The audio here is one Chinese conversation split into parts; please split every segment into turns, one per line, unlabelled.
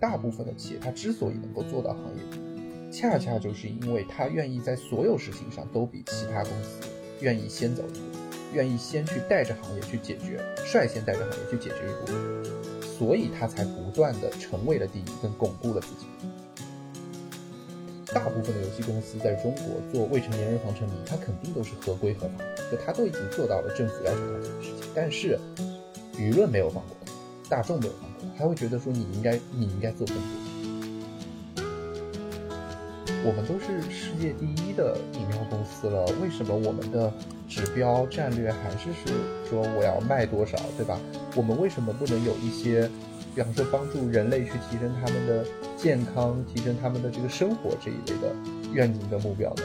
大部分的企业它之所以能够做到行业第一，恰恰就是因为它愿意在所有事情上都比其他公司愿意先走一步，愿意先去带着行业去解决，率先带着行业去解决一部分所以它才不断的成为了第一，跟巩固了自己。大部分的游戏公司在中国做未成年人防沉迷，它肯定都是合规合法，就它都已经做到了政府要求它做的事情，但是舆论没有放过。它，大众没有放过它，他会觉得说你应该你应该做更多。我们都是世界第一的饮料公司了，为什么我们的指标战略还是是说我要卖多少，对吧？我们为什么不能有一些，比方说帮助人类去提升他们的健康，提升他们的这个生活这一类的愿景跟目标呢？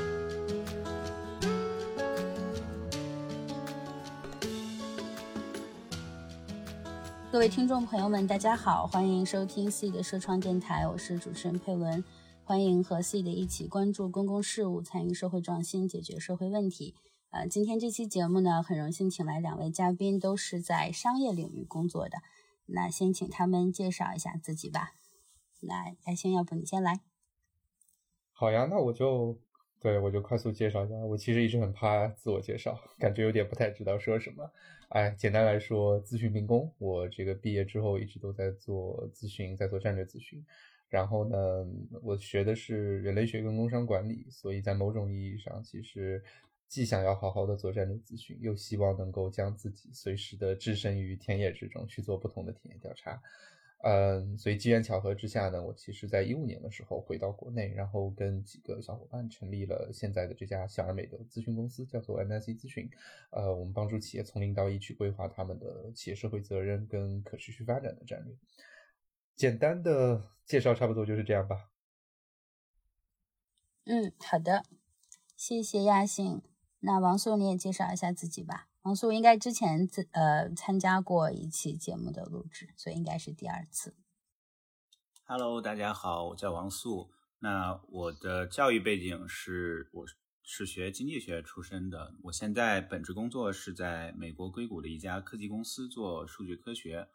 各位听众朋友们，大家好，欢迎收听 C 的社创电台，我是主持人佩文，欢迎和 C 的一起关注公共事务，参与社会创新，解决社会问题。呃，今天这期节目呢，很荣幸请来两位嘉宾，都是在商业领域工作的。那先请他们介绍一下自己吧。那亚星，要不你先来？
好呀，那我就对我就快速介绍一下。我其实一直很怕自我介绍，感觉有点不太知道说什么。哎，简单来说，咨询民工。我这个毕业之后一直都在做咨询，在做战略咨询。然后呢，我学的是人类学跟工商管理，所以在某种意义上，其实既想要好好的做战略咨询，又希望能够将自己随时的置身于田野之中，去做不同的田野调查。嗯，所以机缘巧合之下呢，我其实在一五年的时候回到国内，然后跟几个小伙伴成立了现在的这家小而美的咨询公司，叫做 MSC 咨询。呃，我们帮助企业从零到一去规划他们的企业社会责任跟可持续发展的战略。简单的介绍差不多就是这样吧。
嗯，好的，谢谢亚信。那王素你也介绍一下自己吧。王素应该之前自呃参加过一期节目的录制，所以应该是第二次。
Hello，大家好，我叫王素。那我的教育背景是，我是学经济学出身的。我现在本职工作是在美国硅谷的一家科技公司做数据科学。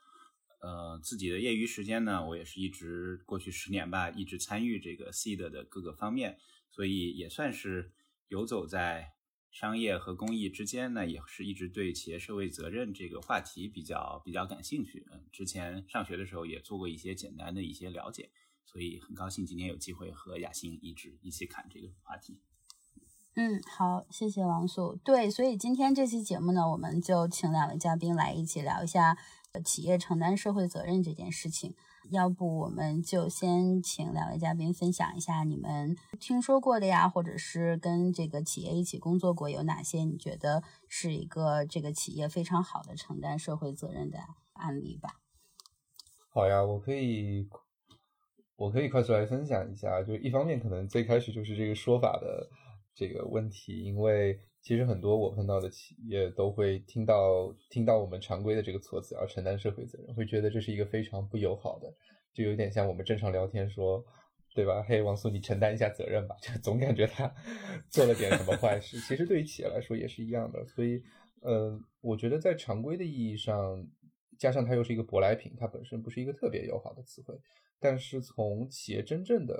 呃，自己的业余时间呢，我也是一直过去十年吧，一直参与这个 seed 的各个方面，所以也算是游走在商业和公益之间呢，也是一直对企业社会责任这个话题比较比较感兴趣。嗯，之前上学的时候也做过一些简单的一些了解，所以很高兴今天有机会和雅欣一直一起侃这个话题。
嗯，好，谢谢王素。对，所以今天这期节目呢，我们就请两位嘉宾来一起聊一下企业承担社会责任这件事情。要不我们就先请两位嘉宾分享一下你们听说过的呀，或者是跟这个企业一起工作过有哪些你觉得是一个这个企业非常好的承担社会责任的案例吧。
好呀，我可以，我可以快速来分享一下。就是一方面，可能最开始就是这个说法的这个问题，因为其实很多我碰到的企业都会听到听到我们常规的这个措辞，要承担社会责任，会觉得这是一个非常不友好的，就有点像我们正常聊天说，对吧？嘿，王素，你承担一下责任吧，就总感觉他 做了点什么坏事。其实对于企业来说也是一样的，所以，呃，我觉得在常规的意义上，加上它又是一个舶来品，它本身不是一个特别友好的词汇。但是从企业真正的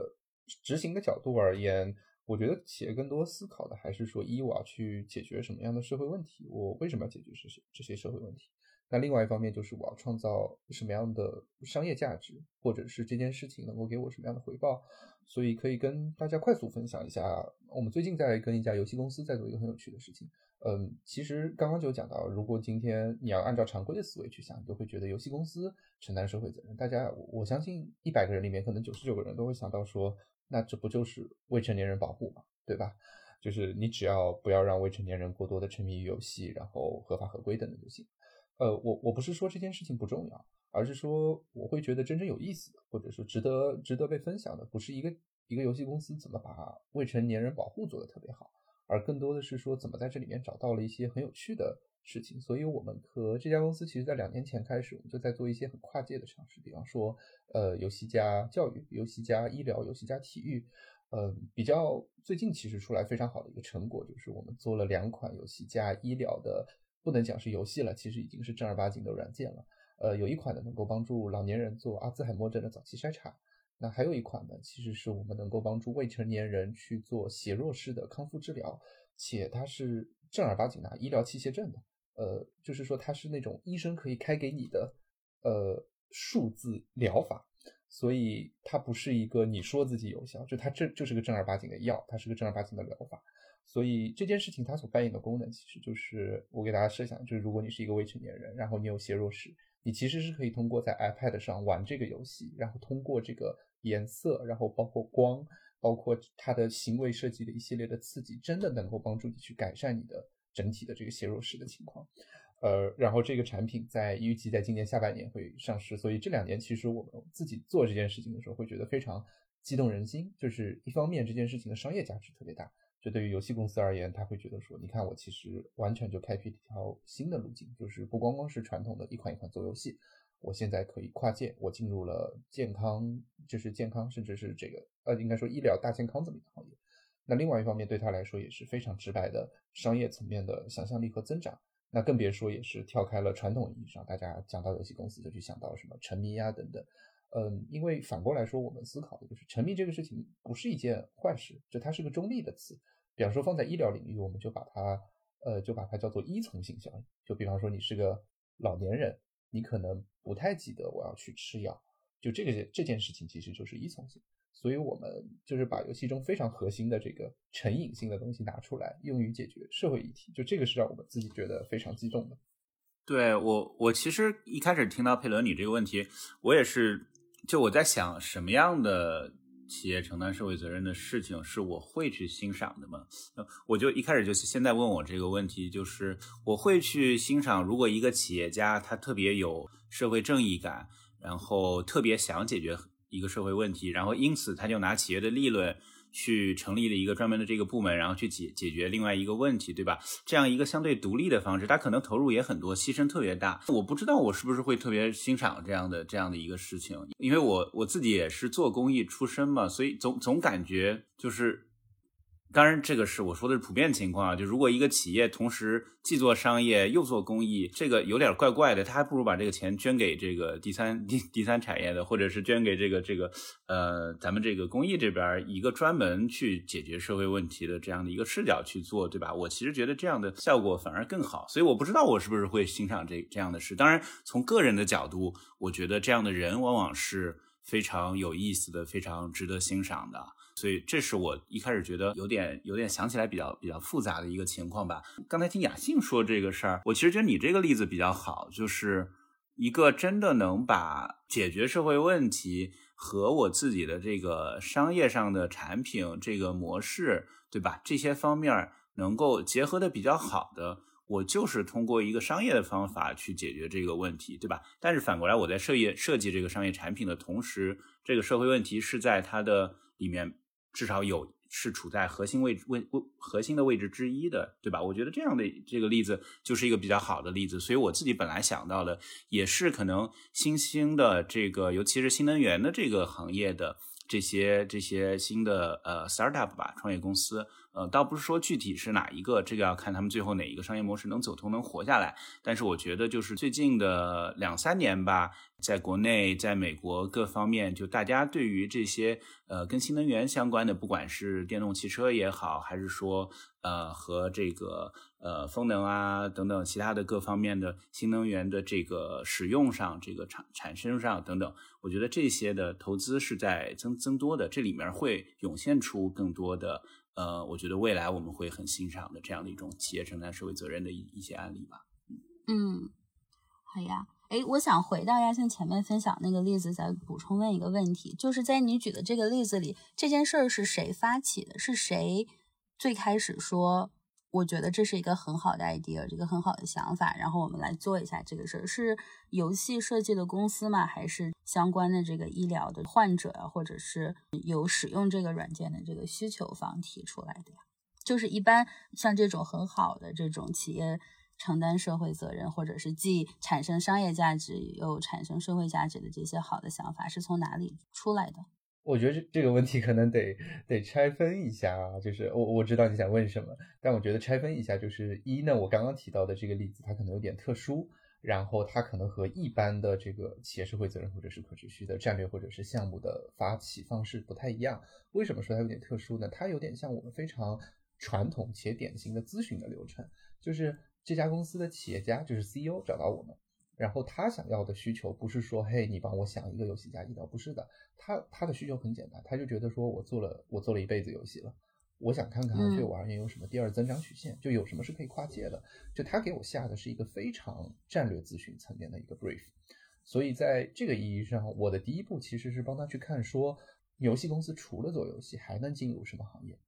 执行的角度而言，我觉得企业更多思考的还是说，一我要去解决什么样的社会问题，我为什么要解决这些这些社会问题？那另外一方面就是我要创造什么样的商业价值，或者是这件事情能够给我什么样的回报。所以可以跟大家快速分享一下，我们最近在跟一家游戏公司在做一个很有趣的事情。嗯，其实刚刚就讲到，如果今天你要按照常规的思维去想，你都会觉得游戏公司承担社会责任。大家，我相信一百个人里面，可能九十九个人都会想到说，那这不就是未成年人保护嘛，对吧？就是你只要不要让未成年人过多的沉迷于游戏，然后合法合规等等就行。呃，我我不是说这件事情不重要，而是说我会觉得真正有意思的，或者说值得值得被分享的，不是一个一个游戏公司怎么把未成年人保护做得特别好。而更多的是说，怎么在这里面找到了一些很有趣的事情。所以，我们和这家公司其实在两年前开始，我们就在做一些很跨界的尝试，比方说，呃，游戏加教育、游戏加医疗、游戏加体育。呃，比较最近其实出来非常好的一个成果，就是我们做了两款游戏加医疗的，不能讲是游戏了，其实已经是正儿八经的软件了。呃，有一款呢能够帮助老年人做阿兹海默症的早期筛查。那还有一款呢，其实是我们能够帮助未成年人去做斜弱式的康复治疗，且它是正儿八经拿医疗器械证的。呃，就是说它是那种医生可以开给你的，呃，数字疗法，所以它不是一个你说自己有效，就它这就是个正儿八经的药，它是个正儿八经的疗法。所以这件事情它所扮演的功能，其实就是我给大家设想，就是如果你是一个未成年人，然后你有斜弱史，你其实是可以通过在 iPad 上玩这个游戏，然后通过这个颜色，然后包括光，包括它的行为设计的一系列的刺激，真的能够帮助你去改善你的。整体的这个斜弱式的情况，呃，然后这个产品在预计在今年下半年会上市，所以这两年其实我们自己做这件事情的时候会觉得非常激动人心。就是一方面这件事情的商业价值特别大，就对于游戏公司而言，他会觉得说，你看我其实完全就开辟一条新的路径，就是不光光是传统的一款一款做游戏，我现在可以跨界，我进入了健康，就是健康，甚至是这个呃，应该说医疗大健康这么一个行业。那另外一方面，对他来说也是非常直白的商业层面的想象力和增长。那更别说也是跳开了传统意义上，大家讲到游戏公司就去想到什么沉迷呀等等。嗯，因为反过来说，我们思考的就是沉迷这个事情不是一件坏事，就它是个中立的词。比方说放在医疗领域，我们就把它呃就把它叫做依从性效应。就比方说你是个老年人，你可能不太记得我要去吃药，就这个这件事情其实就是依从性。所以我们就是把游戏中非常核心的这个成瘾性的东西拿出来，用于解决社会议题。就这个是让我们自己觉得非常激动的。
对我，我其实一开始听到佩伦你这个问题，我也是，就我在想什么样的企业承担社会责任的事情是我会去欣赏的吗？我就一开始就是现在问我这个问题，就是我会去欣赏，如果一个企业家他特别有社会正义感，然后特别想解决。一个社会问题，然后因此他就拿企业的利润去成立了一个专门的这个部门，然后去解解决另外一个问题，对吧？这样一个相对独立的方式，他可能投入也很多，牺牲特别大。我不知道我是不是会特别欣赏这样的这样的一个事情，因为我我自己也是做公益出身嘛，所以总总感觉就是。当然，这个是我说的是普遍情况啊。就如果一个企业同时既做商业又做公益，这个有点怪怪的。他还不如把这个钱捐给这个第三第第三产业的，或者是捐给这个这个呃咱们这个公益这边一个专门去解决社会问题的这样的一个视角去做，对吧？我其实觉得这样的效果反而更好。所以我不知道我是不是会欣赏这这样的事。当然，从个人的角度，我觉得这样的人往往是非常有意思的，非常值得欣赏的。所以这是我一开始觉得有点有点想起来比较比较复杂的一个情况吧。刚才听雅信说这个事儿，我其实觉得你这个例子比较好，就是一个真的能把解决社会问题和我自己的这个商业上的产品这个模式，对吧？这些方面能够结合的比较好的，我就是通过一个商业的方法去解决这个问题，对吧？但是反过来，我在设业设计这个商业产品的同时，这个社会问题是在它的里面。至少有是处在核心位置位位核心的位置之一的，对吧？我觉得这样的这个例子就是一个比较好的例子。所以我自己本来想到的也是可能新兴的这个，尤其是新能源的这个行业的这些这些新的呃 startup 吧，创业公司。呃，倒不是说具体是哪一个，这个要看他们最后哪一个商业模式能走通、能活下来。但是我觉得，就是最近的两三年吧，在国内、在美国各方面，就大家对于这些呃跟新能源相关的，不管是电动汽车也好，还是说呃和这个呃风能啊等等其他的各方面的新能源的这个使用上、这个产产生上等等，我觉得这些的投资是在增增多的，这里面会涌现出更多的。呃，我觉得未来我们会很欣赏的这样的一种企业承担社会责任的一一些案例吧。
嗯，好呀。哎，我想回到亚星前面分享那个例子，再补充问一个问题，就是在你举的这个例子里，这件事儿是谁发起的？是谁最开始说？我觉得这是一个很好的 idea，这个很好的想法，然后我们来做一下这个事儿。是游戏设计的公司吗？还是相关的这个医疗的患者啊，或者是有使用这个软件的这个需求方提出来的呀？就是一般像这种很好的这种企业承担社会责任，或者是既产生商业价值又产生社会价值的这些好的想法，是从哪里出来的？
我觉得这这个问题可能得得拆分一下啊，就是我我知道你想问什么，但我觉得拆分一下，就是一呢，我刚刚提到的这个例子它可能有点特殊，然后它可能和一般的这个企业社会责任或者是可持续的战略或者是项目的发起方式不太一样。为什么说它有点特殊呢？它有点像我们非常传统且典型的咨询的流程，就是这家公司的企业家就是 CEO 找到我们，然后他想要的需求不是说，嘿，你帮我想一个游戏加医疗，不是的，他他的需求很简单，他就觉得说我做了我做了一辈子游戏了。我想看看对我而言有什么第二增长曲线，就有什么是可以跨界的。就他给我下的是一个非常战略咨询层面的一个 brief，所以在这个意义上，我的第一步其实是帮他去看说，游戏公司除了做游戏还能进入什么行业。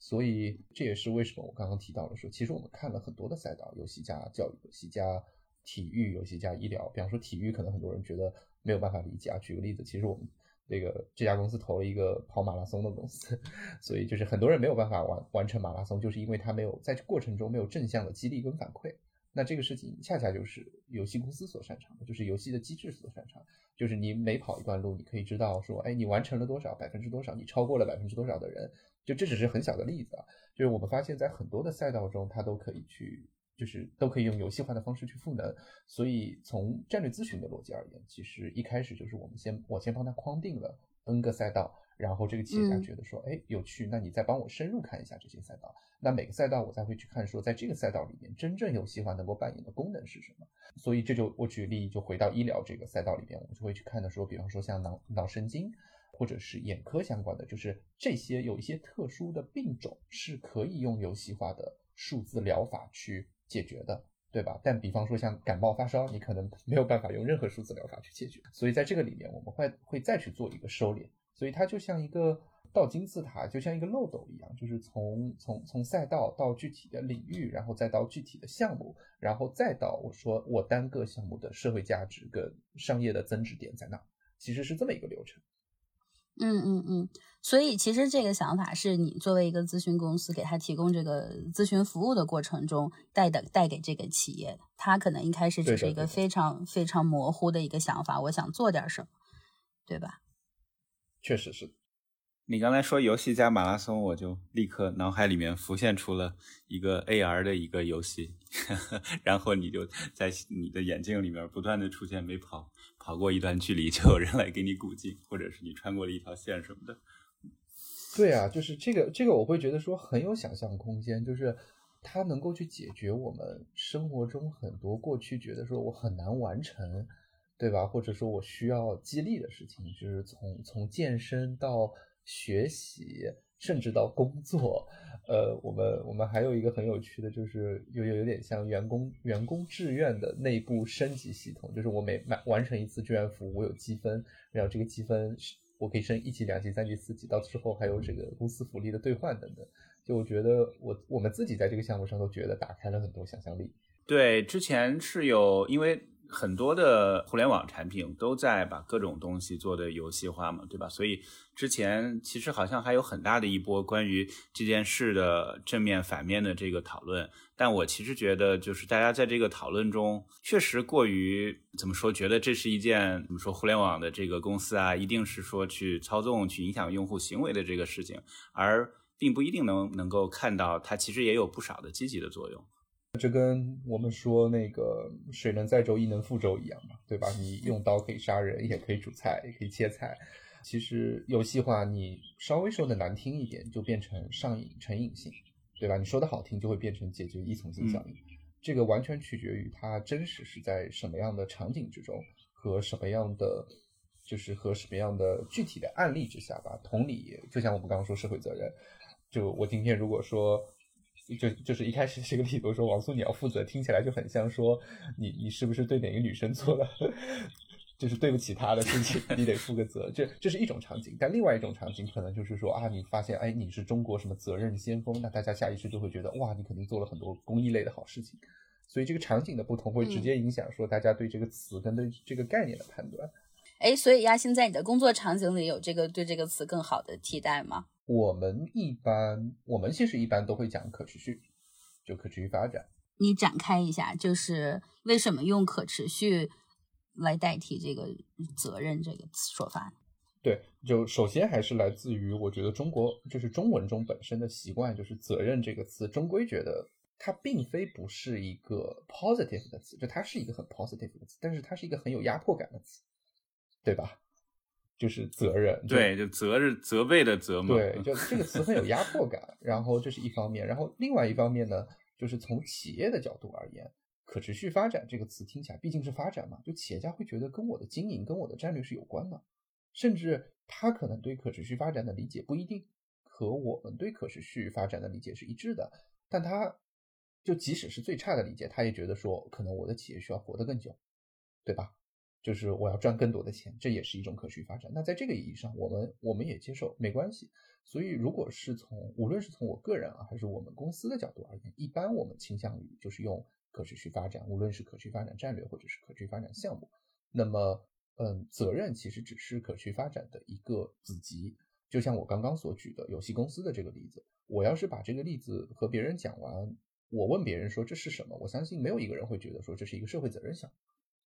所以这也是为什么我刚刚提到了说，其实我们看了很多的赛道，游戏加教育，游戏加体育，游戏加医疗。比方说体育，可能很多人觉得没有办法理解啊。举个例子，其实我们。这个这家公司投了一个跑马拉松的公司，所以就是很多人没有办法完完成马拉松，就是因为他没有在过程中没有正向的激励跟反馈。那这个事情恰恰就是游戏公司所擅长的，就是游戏的机制所擅长，就是你每跑一段路，你可以知道说，哎，你完成了多少，百分之多少，你超过了百分之多少的人。就这只是很小的例子啊，就是我们发现，在很多的赛道中，它都可以去。就是都可以用游戏化的方式去赋能，所以从战略咨询的逻辑而言，其实一开始就是我们先我先帮他框定了 N 个赛道，然后这个企业家觉得说，哎，有趣，那你再帮我深入看一下这些赛道，那每个赛道我再会去看说，在这个赛道里面真正游戏化能够扮演的功能是什么。所以这就我举例就回到医疗这个赛道里边，我们就会去看的说，比方说像脑脑神经或者是眼科相关的，就是这些有一些特殊的病种是可以用游戏化的数字疗法去。解决的，对吧？但比方说像感冒发烧，你可能 没有办法用任何数字疗法去解决。所以在这个里面，我们会会再去做一个收敛。所以它就像一个倒金字塔，就像一个漏斗一样，就是从从从赛道到具体的领域，然后再到具体的项目，然后再到我说我单个项目的社会价值跟商业的增值点在哪，其实是这么一个流程。
嗯嗯嗯，所以其实这个想法是你作为一个咨询公司，给他提供这个咨询服务的过程中带的带给这个企业的，他可能一开始只是一个非常非常模糊的一个想法，我想做点什么，对吧？
确实是。
你刚才说游戏加马拉松，我就立刻脑海里面浮现出了一个 AR 的一个游戏，然后你就在你的眼镜里面不断的出现没跑跑过一段距离就有人来给你鼓劲，或者是你穿过了一条线什么的。
对啊，就是这个这个我会觉得说很有想象空间，就是它能够去解决我们生活中很多过去觉得说我很难完成，对吧？或者说我需要激励的事情，就是从从健身到。学习，甚至到工作，呃，我们我们还有一个很有趣的，就是有有有点像员工员工志愿的内部升级系统，就是我每满完成一次志愿服务，我有积分，然后这个积分我可以升一级、两级、三级、四级，到之后还有这个公司福利的兑换等等。就我觉得，我我们自己在这个项目上都觉得打开了很多想象力。
对，之前是有因为。很多的互联网产品都在把各种东西做的游戏化嘛，对吧？所以之前其实好像还有很大的一波关于这件事的正面、反面的这个讨论。但我其实觉得，就是大家在这个讨论中，确实过于怎么说？觉得这是一件怎么说？互联网的这个公司啊，一定是说去操纵、去影响用户行为的这个事情，而并不一定能能够看到它其实也有不少的积极的作用。
这跟我们说那个水能载舟，亦能覆舟一样嘛，对吧？你用刀可以杀人，也可以煮菜，也可以切菜。其实游戏化，你稍微说的难听一点，就变成上瘾、成瘾性，对吧？你说的好听，就会变成解决依从性效应。这个完全取决于它真实是在什么样的场景之中，和什么样的，就是和什么样的具体的案例之下吧。同理，就像我们刚刚说社会责任，就我今天如果说。就就是一开始这个例子说王素你要负责，听起来就很像说你你是不是对哪个女生做了 就是对不起她的事情，你得负个责。这这是一种场景，但另外一种场景可能就是说啊，你发现哎你是中国什么责任先锋，那大家下意识就会觉得哇你肯定做了很多公益类的好事情。所以这个场景的不同会直接影响说大家对这个词跟对这个概念的判断。
哎，所以亚欣在你的工作场景里有这个对这个词更好的替代吗？
我们一般，我们其实一般都会讲可持续，就可持续发展。
你展开一下，就是为什么用可持续来代替这个责任这个说法？
对，就首先还是来自于我觉得中国就是中文中本身的习惯，就是责任这个词终归觉得它并非不是一个 positive 的词，就它是一个很 positive 的词，但是它是一个很有压迫感的词，对吧？就是责任，
对，就责任责备的责嘛。
对，就这个词很有压迫感。然后这是一方面，然后另外一方面呢，就是从企业的角度而言，可持续发展这个词听起来毕竟是发展嘛，就企业家会觉得跟我的经营、跟我的战略是有关的，甚至他可能对可持续发展的理解不一定和我们对可持续发展的理解是一致的，但他就即使是最差的理解，他也觉得说，可能我的企业需要活得更久，对吧？就是我要赚更多的钱，这也是一种可持续发展。那在这个意义上，我们我们也接受，没关系。所以，如果是从无论是从我个人啊，还是我们公司的角度而言，一般我们倾向于就是用可持续发展，无论是可持续发展战略或者是可持续发展项目。那么，嗯，责任其实只是可持续发展的一个子集。就像我刚刚所举的游戏公司的这个例子，我要是把这个例子和别人讲完，我问别人说这是什么，我相信没有一个人会觉得说这是一个社会责任项目。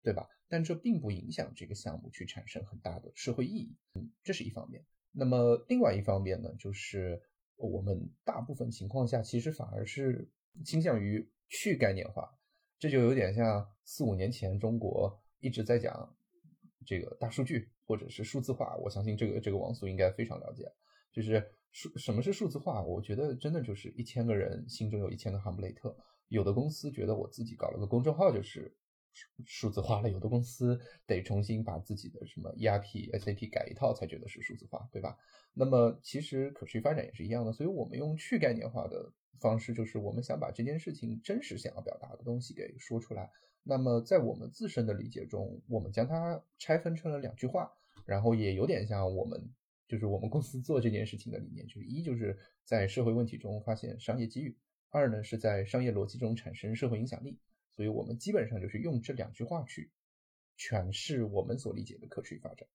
对吧？但这并不影响这个项目去产生很大的社会意义，嗯，这是一方面。那么另外一方面呢，就是我们大部分情况下其实反而是倾向于去概念化，这就有点像四五年前中国一直在讲这个大数据或者是数字化。我相信这个这个王素应该非常了解，就是数什么是数字化？我觉得真的就是一千个人心中有一千个哈姆雷特，有的公司觉得我自己搞了个公众号就是。数字化了，有的公司得重新把自己的什么 ERP、SAP 改一套才觉得是数字化，对吧？那么其实可持续发展也是一样的，所以我们用去概念化的方式，就是我们想把这件事情真实想要表达的东西给说出来。那么在我们自身的理解中，我们将它拆分成了两句话，然后也有点像我们就是我们公司做这件事情的理念，就是一就是在社会问题中发现商业机遇，二呢是在商业逻辑中产生社会影响力。所以我们基本上就是用这两句话去诠释我们所理解的可持续发展。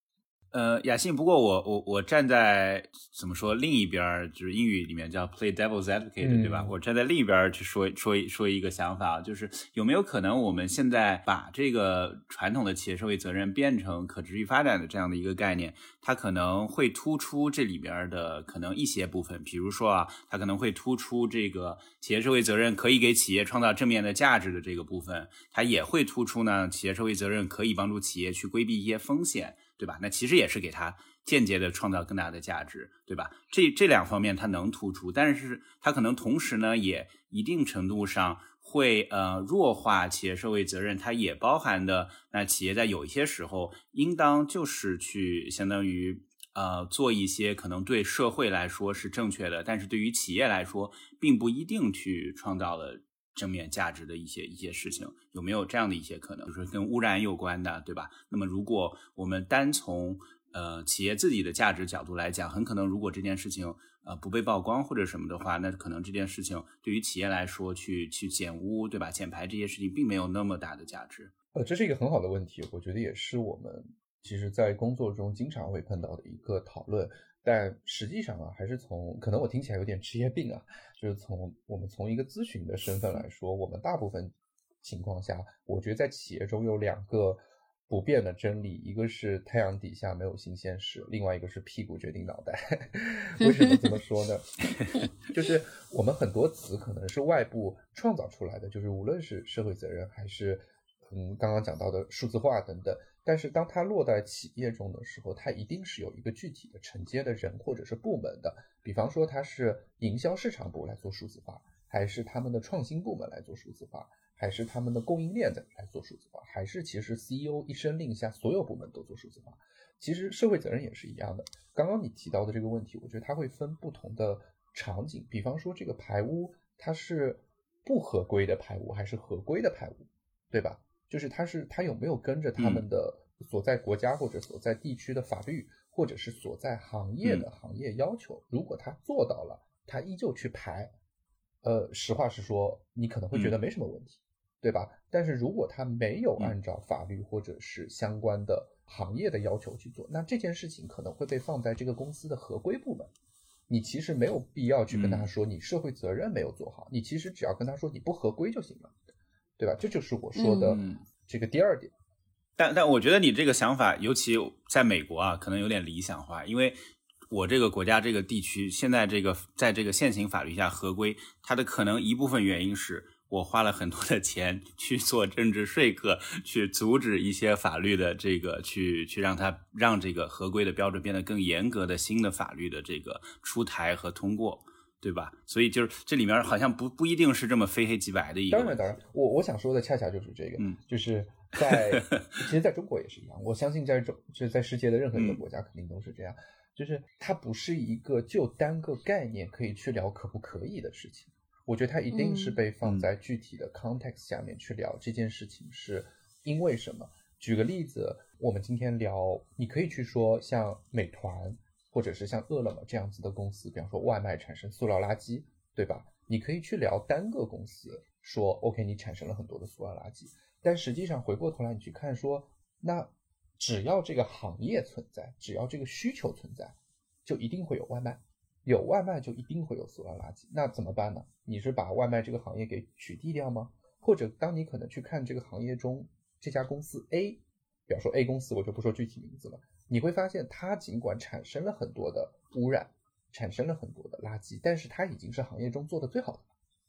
呃，雅信，不过我我我站在怎么说另一边，就是英语里面叫 play devil's advocate，对吧？我站在另一边去说说说一个想法，就是有没有可能我们现在把这个传统的企业社会责任变成可持续发展的这样的一个概念，它可能会突出这里边的可能一些部分，比如说啊，它可能会突出这个企业社会责任可以给企业创造正面的价值的这个部分，它也会突出呢，企业社会责任可以帮助企业去规避一些风险。对吧？那其实也是给他间接的创造更大的价值，对吧？这这两方面它能突出，但是它可能同时呢，也一定程度上会呃弱化企业社会责任。它也包含的那企业在有一些时候应当就是去相当于呃做一些可能对社会来说是正确的，但是对于企业来说并不一定去创造了。正面价值的一些一些事情，有没有这样的一些可能？就是跟污染有关的，对吧？那么如果我们单从呃企业自己的价值角度来讲，很可能如果这件事情呃不被曝光或者什么的话，那可能这件事情对于企业来说去去减污，对吧？减排这些事情并没有那么大的价值。
呃，这是一个很好的问题，我觉得也是我们其实在工作中经常会碰到的一个讨论。但实际上啊，还是从可能我听起来有点职业病啊，就是从我们从一个咨询的身份来说，我们大部分情况下，我觉得在企业中有两个不变的真理，一个是太阳底下没有新鲜事，另外一个是屁股决定脑袋。为什么这么说呢？就是我们很多词可能是外部创造出来的，就是无论是社会责任还是嗯刚刚讲到的数字化等等。但是当它落在企业中的时候，它一定是有一个具体的承接的人或者是部门的。比方说，它是营销市场部来做数字化，还是他们的创新部门来做数字化，还是他们的供应链在来做数字化，还是其实 CEO 一声令下，所有部门都做数字化。其实社会责任也是一样的。刚刚你提到的这个问题，我觉得它会分不同的场景。比方说，这个排污它是不合规的排污还是合规的排污，对吧？就是他是他有没有跟着他们的所在国家或者所在地区的法律，或者是所在行业的行业要求？如果他做到了，他依旧去排，呃，实话实说，你可能会觉得没什么问题，对吧？但是如果他没有按照法律或者是相关的行业的要求去做，那这件事情可能会被放在这个公司的合规部门。你其实没有必要去跟他说你社会责任没有做好，你其实只要跟他说你不合规就行了。对吧？这就是我说的这个第二点。
但但我觉得你这个想法，尤其在美国啊，可能有点理想化。因为我这个国家这个地区，现在这个在这个现行法律下合规，它的可能一部分原因是我花了很多的钱去做政治说客，去阻止一些法律的这个，去 去让它让这个合规的标准变得更严格的新的法律的这个出台和通过，对吧？所以就是这里面好像不不一定是这么非黑即白的一个。
当然，当然，我我想说的恰恰就是这个，嗯，就是在 其实在中国也是一样，我相信在中就是在世界的任何一个国家肯定都是这样，就是它不是一个就单个概念可以去聊可不可以的事情。我觉得它一定是被放在具体的 context 下面去聊这件事情，是因为什么？举个例子，我们今天聊，你可以去说像美团或者是像饿了么这样子的公司，比方说外卖产生塑料垃圾，对吧？你可以去聊单个公司，说 OK，你产生了很多的塑料垃圾，但实际上回过头来你去看，说那只要这个行业存在，只要这个需求存在，就一定会有外卖。有外卖就一定会有塑料垃圾，那怎么办呢？你是把外卖这个行业给取缔掉吗？或者当你可能去看这个行业中这家公司 A，比方说 A 公司，我就不说具体名字了，你会发现它尽管产生了很多的污染，产生了很多的垃圾，但是它已经是行业中做的最好的，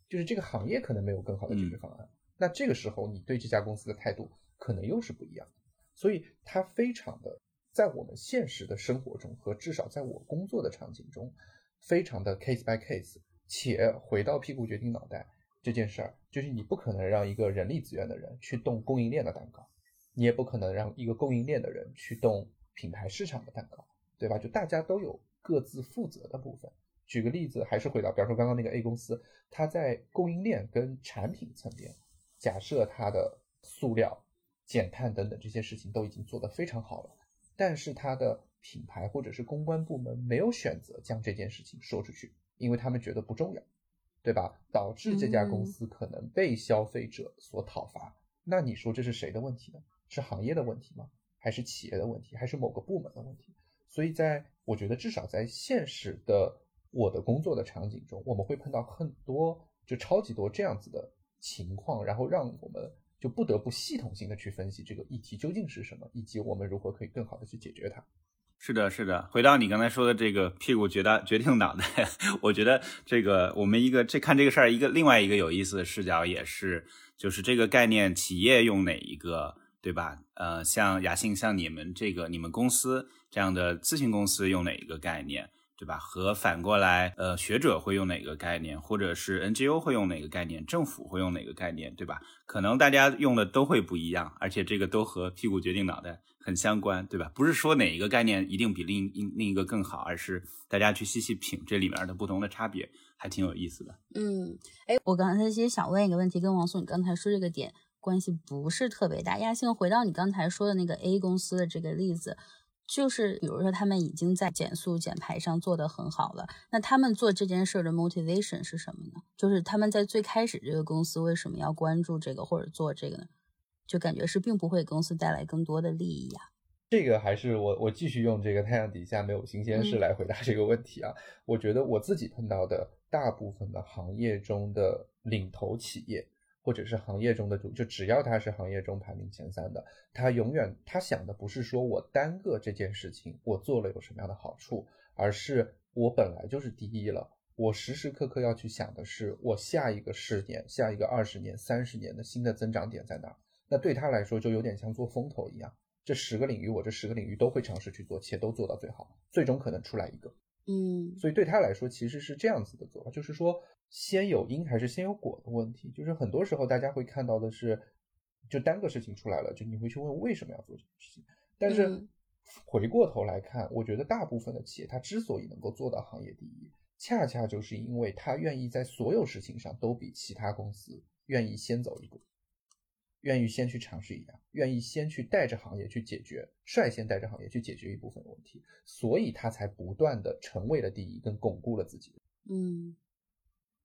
就是这个行业可能没有更好的解决方案。那这个时候你对这家公司的态度可能又是不一样的，所以它非常的在我们现实的生活中和至少在我工作的场景中。非常的 case by case，且回到屁股决定脑袋这件事儿，就是你不可能让一个人力资源的人去动供应链的蛋糕，你也不可能让一个供应链的人去动品牌市场的蛋糕，对吧？就大家都有各自负责的部分。举个例子，还是回到，比方说刚刚那个 A 公司，它在供应链跟产品层面，假设它的塑料减碳等等这些事情都已经做得非常好了，但是它的品牌或者是公关部门没有选择将这件事情说出去，因为他们觉得不重要，对吧？导致这家公司可能被消费者所讨伐。那你说这是谁的问题呢？是行业的问题吗？还是企业的问题？还是某个部门的问题？所以，在我觉得至少在现实的我的工作的场景中，我们会碰到很多就超级多这样子的情况，然后让我们就不得不系统性的去分析这个议题究竟是什么，以及我们如何可以更好的去解决它。
是的，是的。回到你刚才说的这个屁股决大决定脑袋，我觉得这个我们一个这看这个事儿一个另外一个有意思的视角也是，就是这个概念企业用哪一个，对吧？呃，像雅信，像你们这个你们公司这样的咨询公司用哪一个概念？对吧？和反过来，呃，学者会用哪个概念，或者是 NGO 会用哪个概念，政府会用哪个概念，对吧？可能大家用的都会不一样，而且这个都和屁股决定脑袋很相关，对吧？不是说哪一个概念一定比另另另一个更好，而是大家去细细品这里面的不同的差别，还挺有意思的。
嗯，哎，我刚才其实想问一个问题，跟王松你刚才说这个点关系不是特别大。亚星，回到你刚才说的那个 A 公司的这个例子。就是比如说，他们已经在减速减排上做得很好了，那他们做这件事的 motivation 是什么呢？就是他们在最开始这个公司为什么要关注这个或者做这个呢？就感觉是并不会公司带来更多的利益呀。
这个还是我我继续用这个太阳底下没有新鲜事来回答这个问题啊。我觉得我自己碰到的大部分的行业中的领头企业。或者是行业中的主，就只要他是行业中排名前三的，他永远他想的不是说我单个这件事情我做了有什么样的好处，而是我本来就是第一了，我时时刻刻要去想的是我下一个十年、下一个二十年、三十年的新的增长点在哪。那对他来说就有点像做风投一样，这十个领域我这十个领域都会尝试去做，且都做到最好，最终可能出来一个。
嗯，
所以对他来说其实是这样子的做法，就是说。先有因还是先有果的问题，就是很多时候大家会看到的是，就单个事情出来了，就你会去问为什么要做这件事情。但是回过头来看，我觉得大部分的企业它之所以能够做到行业第一，恰恰就是因为它愿意在所有事情上都比其他公司愿意先走一步，愿意先去尝试一样，愿意先去带着行业去解决，率先带着行业去解决一部分问题，所以它才不断的成为了第一，跟巩固了自己。
嗯。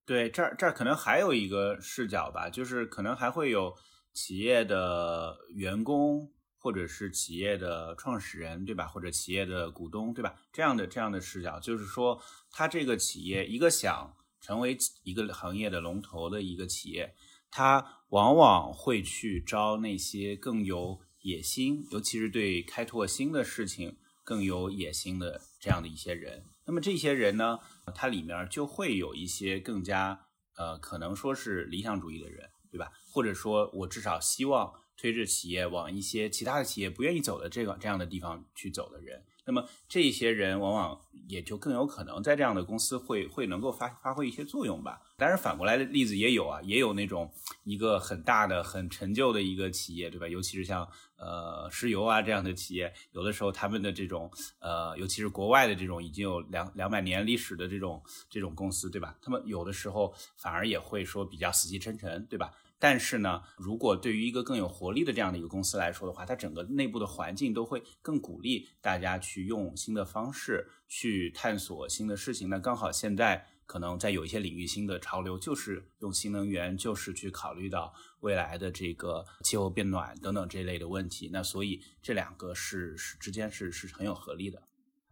对，这儿这儿可能还有一个视角吧，就是可能还会有企业的员工，或者是企业的创始人，对吧？或者企业的股东，对吧？这样的这样的视角，就是说，他这个企业一个想成为一个行业的龙头的一个企业，他往往会去招那些更有野心，尤其是对开拓新的事情更有野心的这样的一些人。那么这些人呢？它里面就会有一些更加呃，可能说是理想主义的人，对吧？或者说我至少希望推着企业往一些其他的企业不愿意走的这个这样的地方去走的人。那么这些人往往也就更有可能在这样的公司会会能够发发挥一些作用吧。当然，反过来的例子也有啊，也有那种一个很大的、很陈旧的一个企业，对吧？尤其是像呃石油啊这样的企业，有的时候他们的这种呃，尤其是国外的这种已经有两两百年历史的这种这种公司，对吧？他们有的时候反而也会说比较死气沉沉，对吧？但是呢，如果对于一个更有活力的这样的一个公司来说的话，它整个内部的环境都会更鼓励大家去用新的方式去探索新的事情。那刚好现在可能在有一些领域新的潮流就是用新能源，就是去考虑到未来的这个气候变暖等等这类的问题。那所以这两个是是之间是是很有合力的。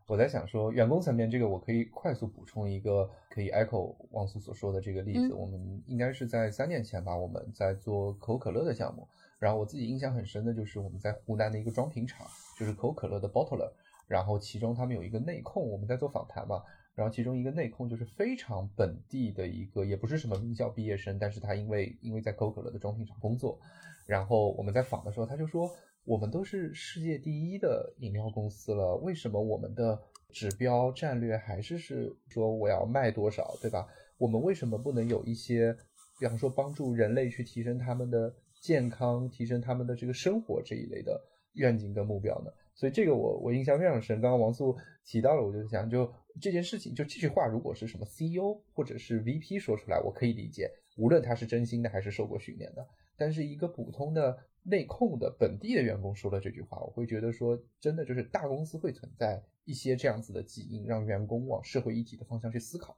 我在想说，员工层面这个我可以快速补充一个，可以 echo 王苏所说的这个例子。我们应该是在三年前吧，我们在做可口可乐的项目。然后我自己印象很深的就是我们在湖南的一个装瓶厂，就是可口可乐的 bottler。然后其中他们有一个内控，我们在做访谈嘛。然后其中一个内控就是非常本地的一个，也不是什么名校毕业生，但是他因为因为在可口可乐的装瓶厂工作，然后我们在访的时候，他就说。我们都是世界第一的饮料公司了，为什么我们的指标战略还是是说我要卖多少，对吧？我们为什么不能有一些，比方说帮助人类去提升他们的健康、提升他们的这个生活这一类的愿景跟目标呢？所以这个我我印象非常深。刚刚王素提到了，我就想，就这件事情，就这句话，如果是什么 CEO 或者是 VP 说出来，我可以理解，无论他是真心的还是受过训练的。但是一个普通的。内控的本地的员工说了这句话，我会觉得说，真的就是大公司会存在一些这样子的基因，让员工往社会一体的方向去思考。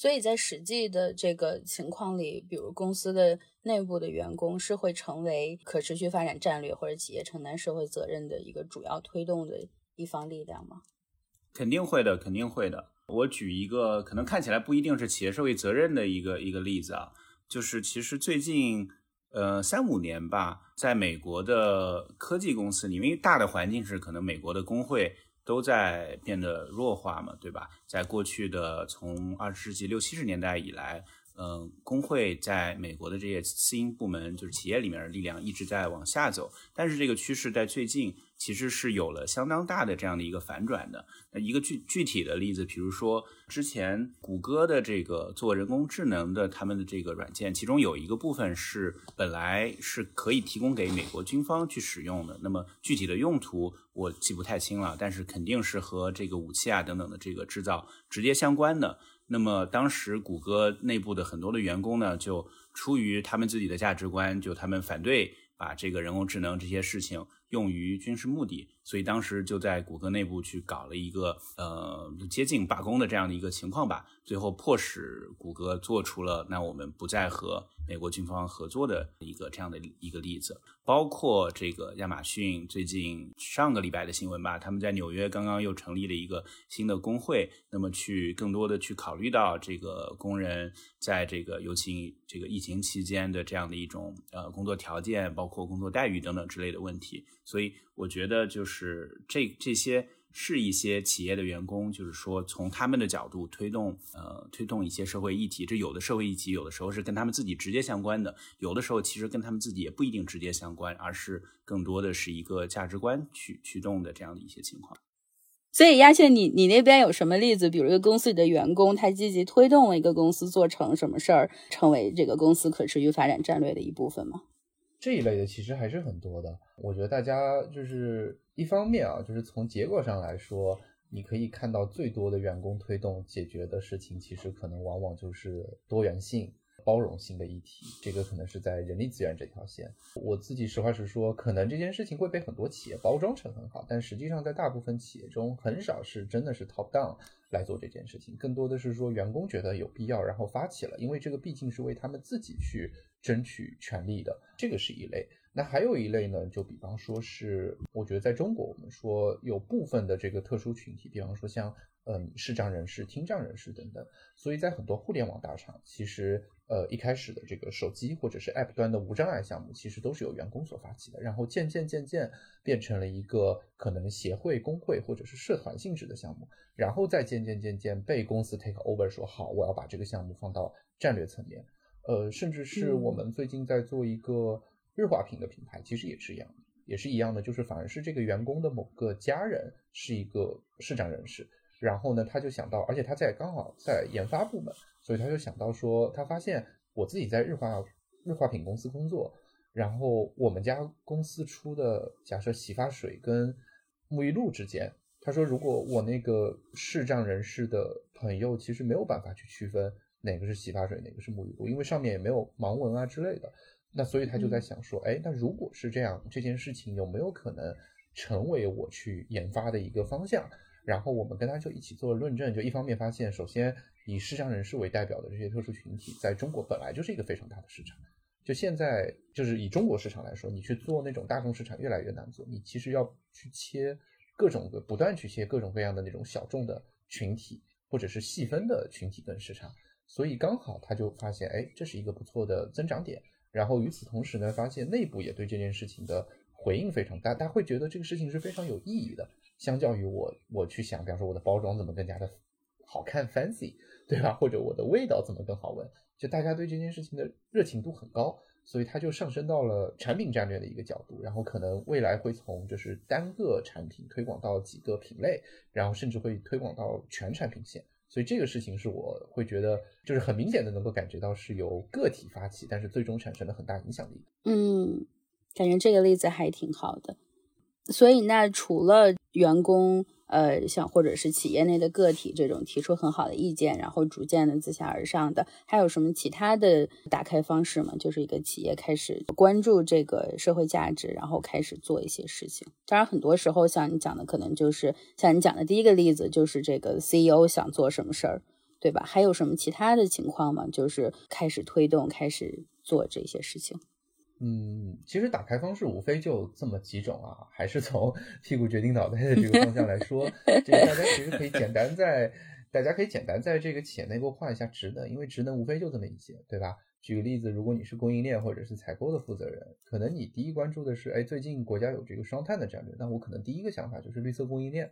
所以在实际的这个情况里，比如公司的内部的员工是会成为可持续发展战略或者企业承担社会责任的一个主要推动的一方力量吗？
肯定会的，肯定会的。我举一个可能看起来不一定是企业社会责任的一个一个例子啊，就是其实最近。呃，三五年吧，在美国的科技公司里，因为大的环境是可能美国的工会都在变得弱化嘛，对吧？在过去的从二十世纪六七十年代以来，嗯，工会在美国的这些私营部门，就是企业里面的力量一直在往下走，但是这个趋势在最近。其实是有了相当大的这样的一个反转的。那一个具具体的例子，比如说之前谷歌的这个做人工智能的他们的这个软件，其中有一个部分是本来是可以提供给美国军方去使用的。那么具体的用途我记不太清了，但是肯定是和这个武器啊等等的这个制造直接相关的。那么当时谷歌内部的很多的员工呢，就出于他们自己的价值观，就他们反对把这个人工智能这些事情。用于军事目的，所以当时就在谷歌内部去搞了一个呃接近罢工的这样的一个情况吧，最后迫使谷歌做出了那我们不再和美国军方合作的一个这样的一个例子。包括这个亚马逊最近上个礼拜的新闻吧，他们在纽约刚刚又成立了一个新的工会，那么去更多的去考虑到这个工人在这个尤其这个疫情期间的这样的一种呃工作条件，包括工作待遇等等之类的问题。所以我觉得，就是这这些是一些企业的员工，就是说从他们的角度推动，呃，推动一些社会议题。这有的社会议题，有的时候是跟他们自己直接相关的，有的时候其实跟他们自己也不一定直接相关，而是更多的是一个价值观驱驱动的这样的一些情况。
所以，亚倩，你你那边有什么例子？比如一个公司里的员工，他积极推动了一个公司做成什么事儿，成为这个公司可持续发展战略的一部分吗？
这一类的其实还是很多的。我觉得大家就是一方面啊，就是从结果上来说，你可以看到最多的员工推动解决的事情，其实可能往往就是多元性、包容性的议题。这个可能是在人力资源这条线。我自己实话实说，可能这件事情会被很多企业包装成很好，但实际上在大部分企业中，很少是真的是 top down 来做这件事情，更多的是说员工觉得有必要，然后发起了，因为这个毕竟是为他们自己去。争取权利的，这个是一类。那还有一类呢，就比方说是，我觉得在中国，我们说有部分的这个特殊群体，比方说像嗯视障人士、听障人士等等。所以在很多互联网大厂，其实呃一开始的这个手机或者是 App 端的无障碍项目，其实都是由员工所发起的，然后渐渐渐渐变成了一个可能协会、工会或者是社团性质的项目，然后再渐渐渐渐被公司 take over，说好我要把这个项目放到战略层面。呃，甚至是我们最近在做一个日化品的品牌，其实也是一样的，也是一样的，就是反而是这个员工的某个家人是一个视障人士，然后呢，他就想到，而且他在刚好在研发部门，所以他就想到说，他发现我自己在日化日化品公司工作，然后我们家公司出的假设洗发水跟沐浴露之间。他说：“如果我那个视障人士的朋友其实没有办法去区分哪个是洗发水，哪个是沐浴露，因为上面也没有盲文啊之类的。那所以他就在想说，哎，那如果是这样，这件事情有没有可能成为我去研发的一个方向？然后我们跟他就一起做了论证，就一方面发现，首先以视障人士为代表的这些特殊群体，在中国本来就是一个非常大的市场。就现在就是以中国市场来说，你去做那种大众市场越来越难做，你其实要去切。”各种的不断去切各种各样的那种小众的群体，或者是细分的群体跟市场，所以刚好他就发现，哎，这是一个不错的增长点。然后与此同时呢，发现内部也对这件事情的回应非常大，大家会觉得这个事情是非常有意义的。相较于我，我去想，比方说我的包装怎么更加的好看 fancy，对吧？或者我的味道怎么更好闻，就大家对这件事情的热情度很高。所以它就上升到了产品战略的一个角度，然后可能未来会从就是单个产品推广到几个品类，然后甚至会推广到全产品线。所以这个事情是我会觉得就是很明显的能够感觉到是由个体发起，但是最终产生了很大影响力。
嗯，感觉这个例子还挺好的。所以那除了员工。呃，像或者是企业内的个体这种提出很好的意见，然后逐渐的自下而上的，还有什么其他的打开方式吗？就是一个企业开始关注这个社会价值，然后开始做一些事情。当然，很多时候像你讲的，可能就是像你讲的第一个例子，就是这个 CEO 想做什么事儿，对吧？还有什么其他的情况吗？就是开始推动，开始做这些事情。
嗯，其实打开方式无非就这么几种啊，还是从 屁股决定脑袋的这个方向来说，这个大家其实可以简单在，大家可以简单在这个企业内部画一下职能，因为职能无非就这么一些，对吧？举个例子，如果你是供应链或者是采购的负责人，可能你第一关注的是，哎，最近国家有这个双碳的战略，那我可能第一个想法就是绿色供应链，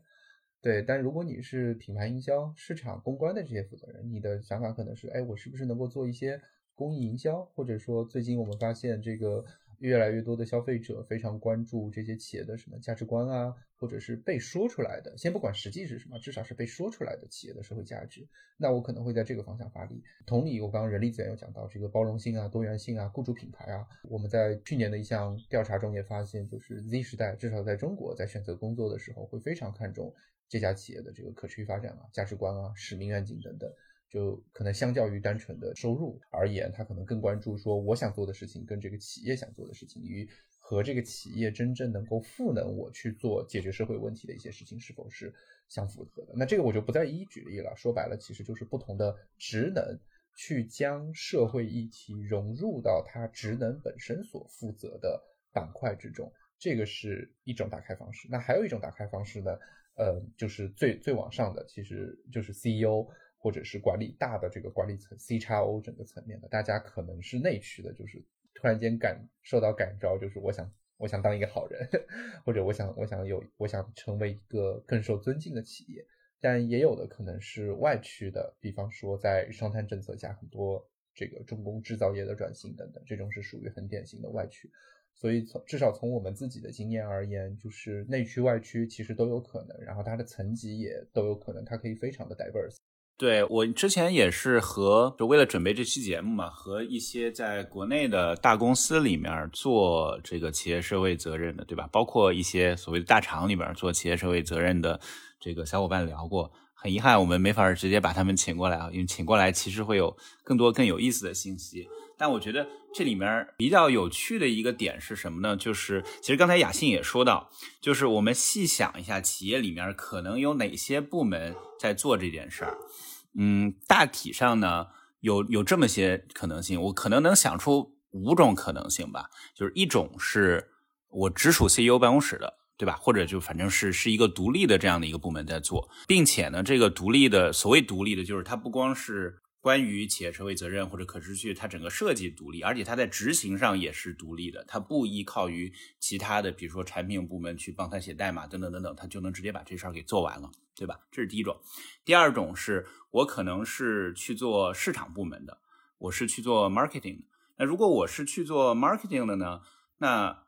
对。但如果你是品牌营销、市场公关的这些负责人，你的想法可能是，哎，我是不是能够做一些。公益营销，或者说最近我们发现这个越来越多的消费者非常关注这些企业的什么价值观啊，或者是被说出来的，先不管实际是什么，至少是被说出来的企业的社会价值，那我可能会在这个方向发力。同理，我刚刚人力资源有讲到这个包容性啊、多元性啊、雇主品牌啊，我们在去年的一项调查中也发现，就是 Z 时代至少在中国在选择工作的时候会非常看重这家企业的这个可持续发展啊、价值观啊、使命愿景等等。就可能相较于单纯的收入而言，他可能更关注说我想做的事情跟这个企业想做的事情与和这个企业真正能够赋能我去做解决社会问题的一些事情是否是相符合的。那这个我就不再一一举例了。说白了，其实就是不同的职能去将社会议题融入到它职能本身所负责的板块之中，这个是一种打开方式。那还有一种打开方式呢？呃，就是最最往上的，其实就是 CEO。或者是管理大的这个管理层 C 叉 O 整个层面的，大家可能是内驱的，就是突然间感受到感召，就是我想我想当一个好人，或者我想我想有我想成为一个更受尊敬的企业。但也有的可能是外驱的，比方说在双碳政策下，很多这个重工制造业的转型等等，这种是属于很典型的外驱。所以从至少从我们自己的经验而言，就是内驱外驱其实都有可能，然后它的层级也都有可能，它可以非常的 diverse。
对我之前也是和就为了准备这期节目嘛，和一些在国内的大公司里面做这个企业社会责任的，对吧？包括一些所谓的大厂里边做企业社会责任的这个小伙伴聊过。很遗憾，我们没法直接把他们请过来啊，因为请过来其实会有更多更有意思的信息。但我觉得这里面比较有趣的一个点是什么呢？就是其实刚才雅信也说到，就是我们细想一下，企业里面可能有哪些部门在做这件事儿。嗯，大体上呢，有有这么些可能性，我可能能想出五种可能性吧。就是一种是我直属 CEO 办公室的，对吧？或者就反正是是一个独立的这样的一个部门在做，并且呢，这个独立的所谓独立的，就是它不光是。关于企业社会责任或者可持续，它整个设计独立，而且它在执行上也是独立的，它不依靠于其他的，比如说产品部门去帮他写代码等等等等，它就能直接把这事儿给做完了，对吧？这是第一种。第二种是我可能是去做市场部门的，我是去做 marketing 的。那如果我是去做 marketing 的呢，那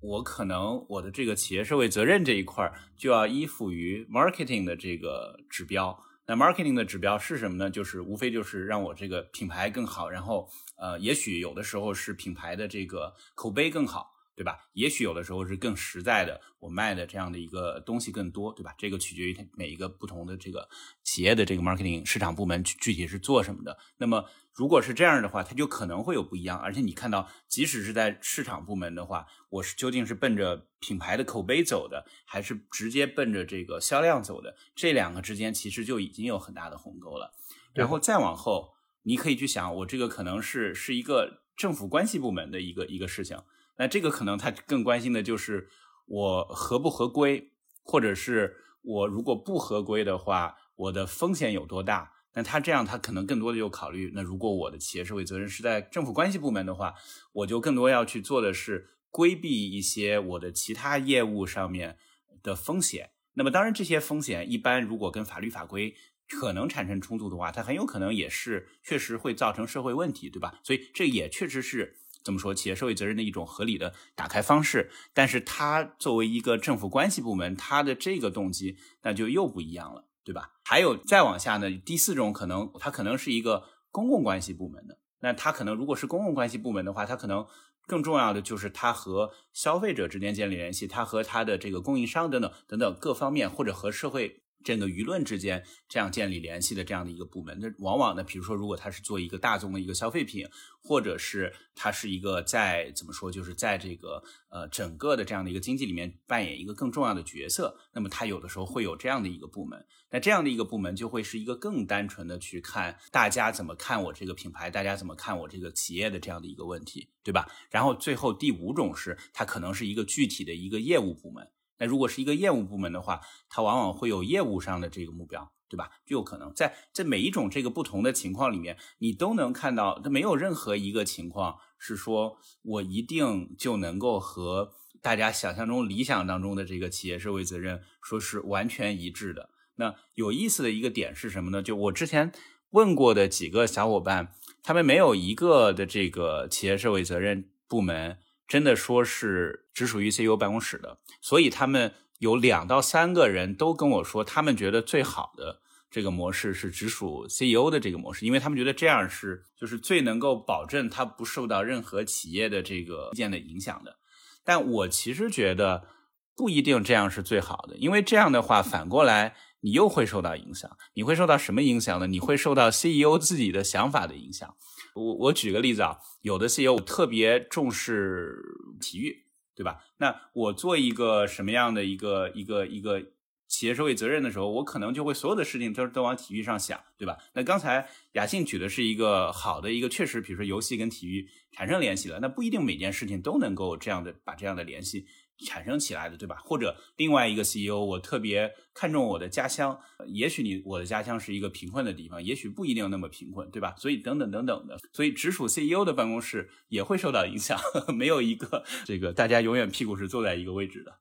我可能我的这个企业社会责任这一块就要依附于 marketing 的这个指标。那 marketing 的指标是什么呢？就是无非就是让我这个品牌更好，然后呃，也许有的时候是品牌的这个口碑更好。对吧？也许有的时候是更实在的，我卖的这样的一个东西更多，对吧？这个取决于它每一个不同的这个企业的这个 marketing 市场部门具体是做什么的。那么如果是这样的话，它就可能会有不一样。而且你看到，即使是在市场部门的话，我是究竟是奔着品牌的口碑走的，还是直接奔着这个销量走的？这两个之间其实就已经有很大的鸿沟了。然后再往后，你可以去想，我这个可能是是一个政府关系部门的一个一个事情。那这个可能他更关心的就是我合不合规，或者是我如果不合规的话，我的风险有多大？那他这样，他可能更多的就考虑，那如果我的企业社会责任是在政府关系部门的话，我就更多要去做的是规避一些我的其他业务上面的风险。那么当然，这些风险一般如果跟法律法规可能产生冲突的话，它很有可能也是确实会造成社会问题，对吧？所以这也确实是。怎么说？企业社会责任的一种合理的打开方式，但是它作为一个政府关系部门，它的这个动机那就又不一样了，对吧？还有再往下呢，第四种可能，它可能是一个公共关系部门的，那它可能如果是公共关系部门的话，它可能更重要的就是它和消费者之间建立联系，它和它的这个供应商等等等等各方面，或者和社会。整个舆论之间这样建立联系的这样的一个部门，那往往呢，比如说，如果它是做一个大宗的一个消费品，或者是它是一个在怎么说，就是在这个呃整个的这样的一个经济里面扮演一个更重要的角色，那么它有的时候会有这样的一个部门，那这样的一个部门就会是一个更单纯的去看大家怎么看我这个品牌，大家怎么看我这个企业的这样的一个问题，对吧？然后最后第五种是它可能是一个具体的一个业务部门。那如果是一个业务部门的话，它往往会有业务上的这个目标，对吧？就有可能在在每一种这个不同的情况里面，你都能看到，它没有任何一个情况是说我一定就能够和大家想象中、理想当中的这个企业社会责任说是完全一致的。那有意思的一个点是什么呢？就我之前问过的几个小伙伴，他们没有一个的这个企业社会责任部门。真的说是只属于 CEO 办公室的，所以他们有两到三个人都跟我说，他们觉得最好的这个模式是直属 CEO 的这个模式，因为他们觉得这样是就是最能够保证他不受到任何企业的这个意见的影响的。但我其实觉得不一定这样是最好的，因为这样的话反过来你又会受到影响，你会受到什么影响呢？你会受到 CEO 自己的想法的影响。我我举个例子啊，有的 CEO 特别重视体育，对吧？那我做一个什么样的一个一个一个企业社会责任的时候，我可能就会所有的事情都都往体育上想，对吧？那刚才雅信举的是一个好的一个，确实，比如说游戏跟体育产生联系了，那不一定每件事情都能够这样的把这样的联系。产生起来的，对吧？或者另外一个 CEO，我特别看重我的家乡，也许你我的家乡是一个贫困的地方，也许不一定那么贫困，对吧？所以等等等等的，所以直属 CEO 的办公室也会受到影响，没有一个这个大家永远屁股是坐在一个位置的。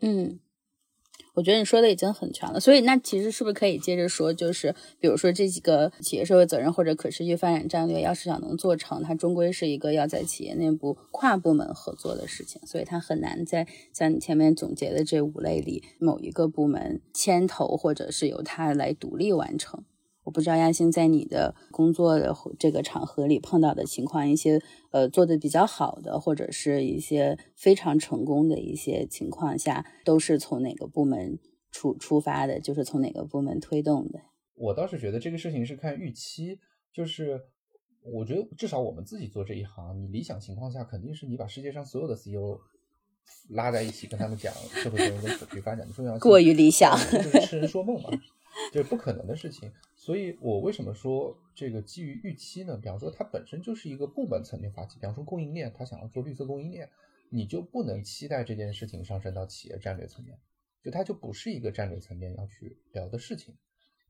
嗯。我觉得你说的已经很全了，所以那其实是不是可以接着说，就是比如说这几个企业社会责任或者可持续发展战略，要是想能做成，它终归是一个要在企业内部跨部门合作的事情，所以它很难在像你前面总结的这五类里某一个部门牵头，或者是由它来独立完成。我不知道亚星在你的工作的这个场合里碰到的情况，一些呃做的比较好的，或者是一些非常成功的一些情况下，都是从哪个部门出出发的？就是从哪个部门推动的？
我倒是觉得这个事情是看预期，就是我觉得至少我们自己做这一行，你理想情况下肯定是你把世界上所有的 CEO 拉在一起，跟他们讲社会责任跟可持续发展的重要性。
过于理想，
就是痴人说梦嘛。这是不可能的事情，所以我为什么说这个基于预期呢？比方说，它本身就是一个部门层面发起，比方说供应链，它想要做绿色供应链，你就不能期待这件事情上升到企业战略层面，就它就不是一个战略层面要去聊的事情，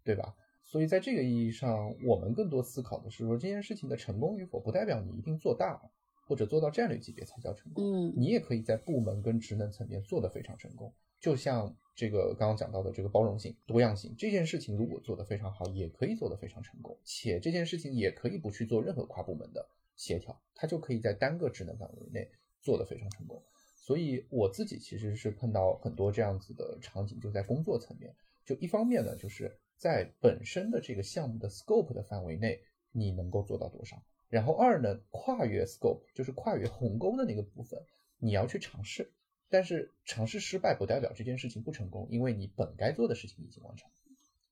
对吧？所以在这个意义上，我们更多思考的是说，这件事情的成功与否，不代表你一定做大或者做到战略级别才叫成功，
嗯，
你也可以在部门跟职能层面做得非常成功。就像这个刚刚讲到的这个包容性、多样性这件事情，如果做得非常好，也可以做得非常成功，且这件事情也可以不去做任何跨部门的协调，它就可以在单个职能范围内做得非常成功。所以我自己其实是碰到很多这样子的场景，就在工作层面。就一方面呢，就是在本身的这个项目的 scope 的范围内，你能够做到多少？然后二呢，跨越 scope，就是跨越鸿沟的那个部分，你要去尝试。但是尝试失败不代表这件事情不成功，因为你本该做的事情已经完成，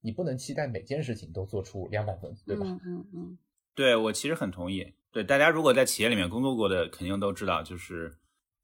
你不能期待每件事情都做出两百分，对吧？
嗯嗯嗯，
对我其实很同意。对大家如果在企业里面工作过的，肯定都知道，就是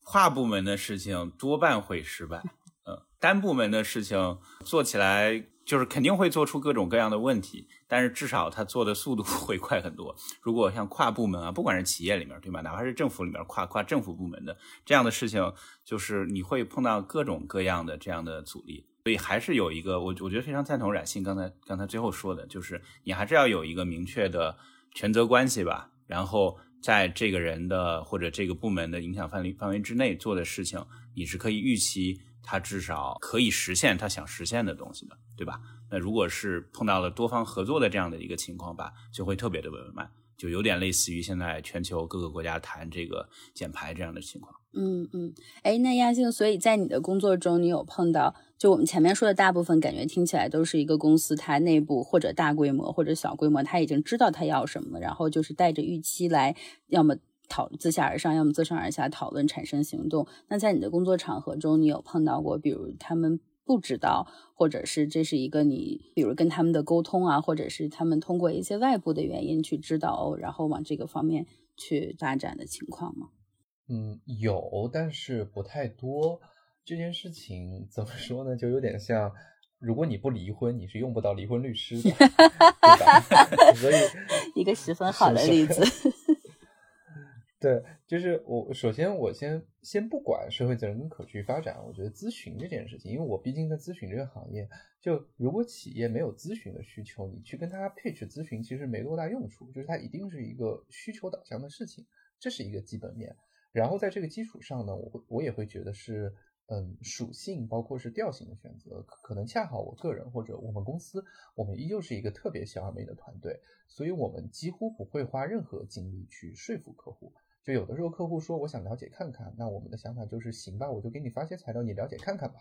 跨部门的事情多半会失败。嗯，单部门的事情做起来。就是肯定会做出各种各样的问题，但是至少他做的速度 会快很多。如果像跨部门啊，不管是企业里面对吧，哪怕是政府里面跨跨政府部门的这样的事情，就是你会碰到各种各样的这样的阻力。所以还是有一个，我我觉得非常赞同冉信刚才刚才最后说的，就是你还是要有一个明确的权责关系吧。然后在这个人的或者这个部门的影响范围范围之内做的事情，你是可以预期。他至少可以实现他想实现的东西的，对吧？那如果是碰到了多方合作的这样的一个情况吧，就会特别的稳慢，就有点类似于现在全球各个国家谈这个减排这样的情况。
嗯嗯，哎，那亚静，所以在你的工作中，你有碰到就我们前面说的大部分，感觉听起来都是一个公司它内部或者大规模或者小规模，他已经知道他要什么，然后就是带着预期来，要么。讨自下而上，要么自上而下讨论产生行动。那在你的工作场合中，你有碰到过，比如他们不知道，或者是这是一个你，比如跟他们的沟通啊，或者是他们通过一些外部的原因去知道哦，然后往这个方面去发展的情况吗？
嗯，有，但是不太多。这件事情怎么说呢？就有点像，如果你不离婚，你是用不到离婚律师的，对吧？所以
一个十分好的例子。
对，就是我首先我先先不管社会责任跟可持续发展，我觉得咨询这件事情，因为我毕竟在咨询这个行业，就如果企业没有咨询的需求，你去跟他配置咨询其实没多大用处，就是它一定是一个需求导向的事情，这是一个基本面。然后在这个基础上呢，我会我也会觉得是，嗯，属性包括是调性的选择，可能恰好我个人或者我们公司，我们依旧是一个特别小而美的团队，所以我们几乎不会花任何精力去说服客户。就有的时候客户说我想了解看看，那我们的想法就是行吧，我就给你发些材料，你了解看看吧，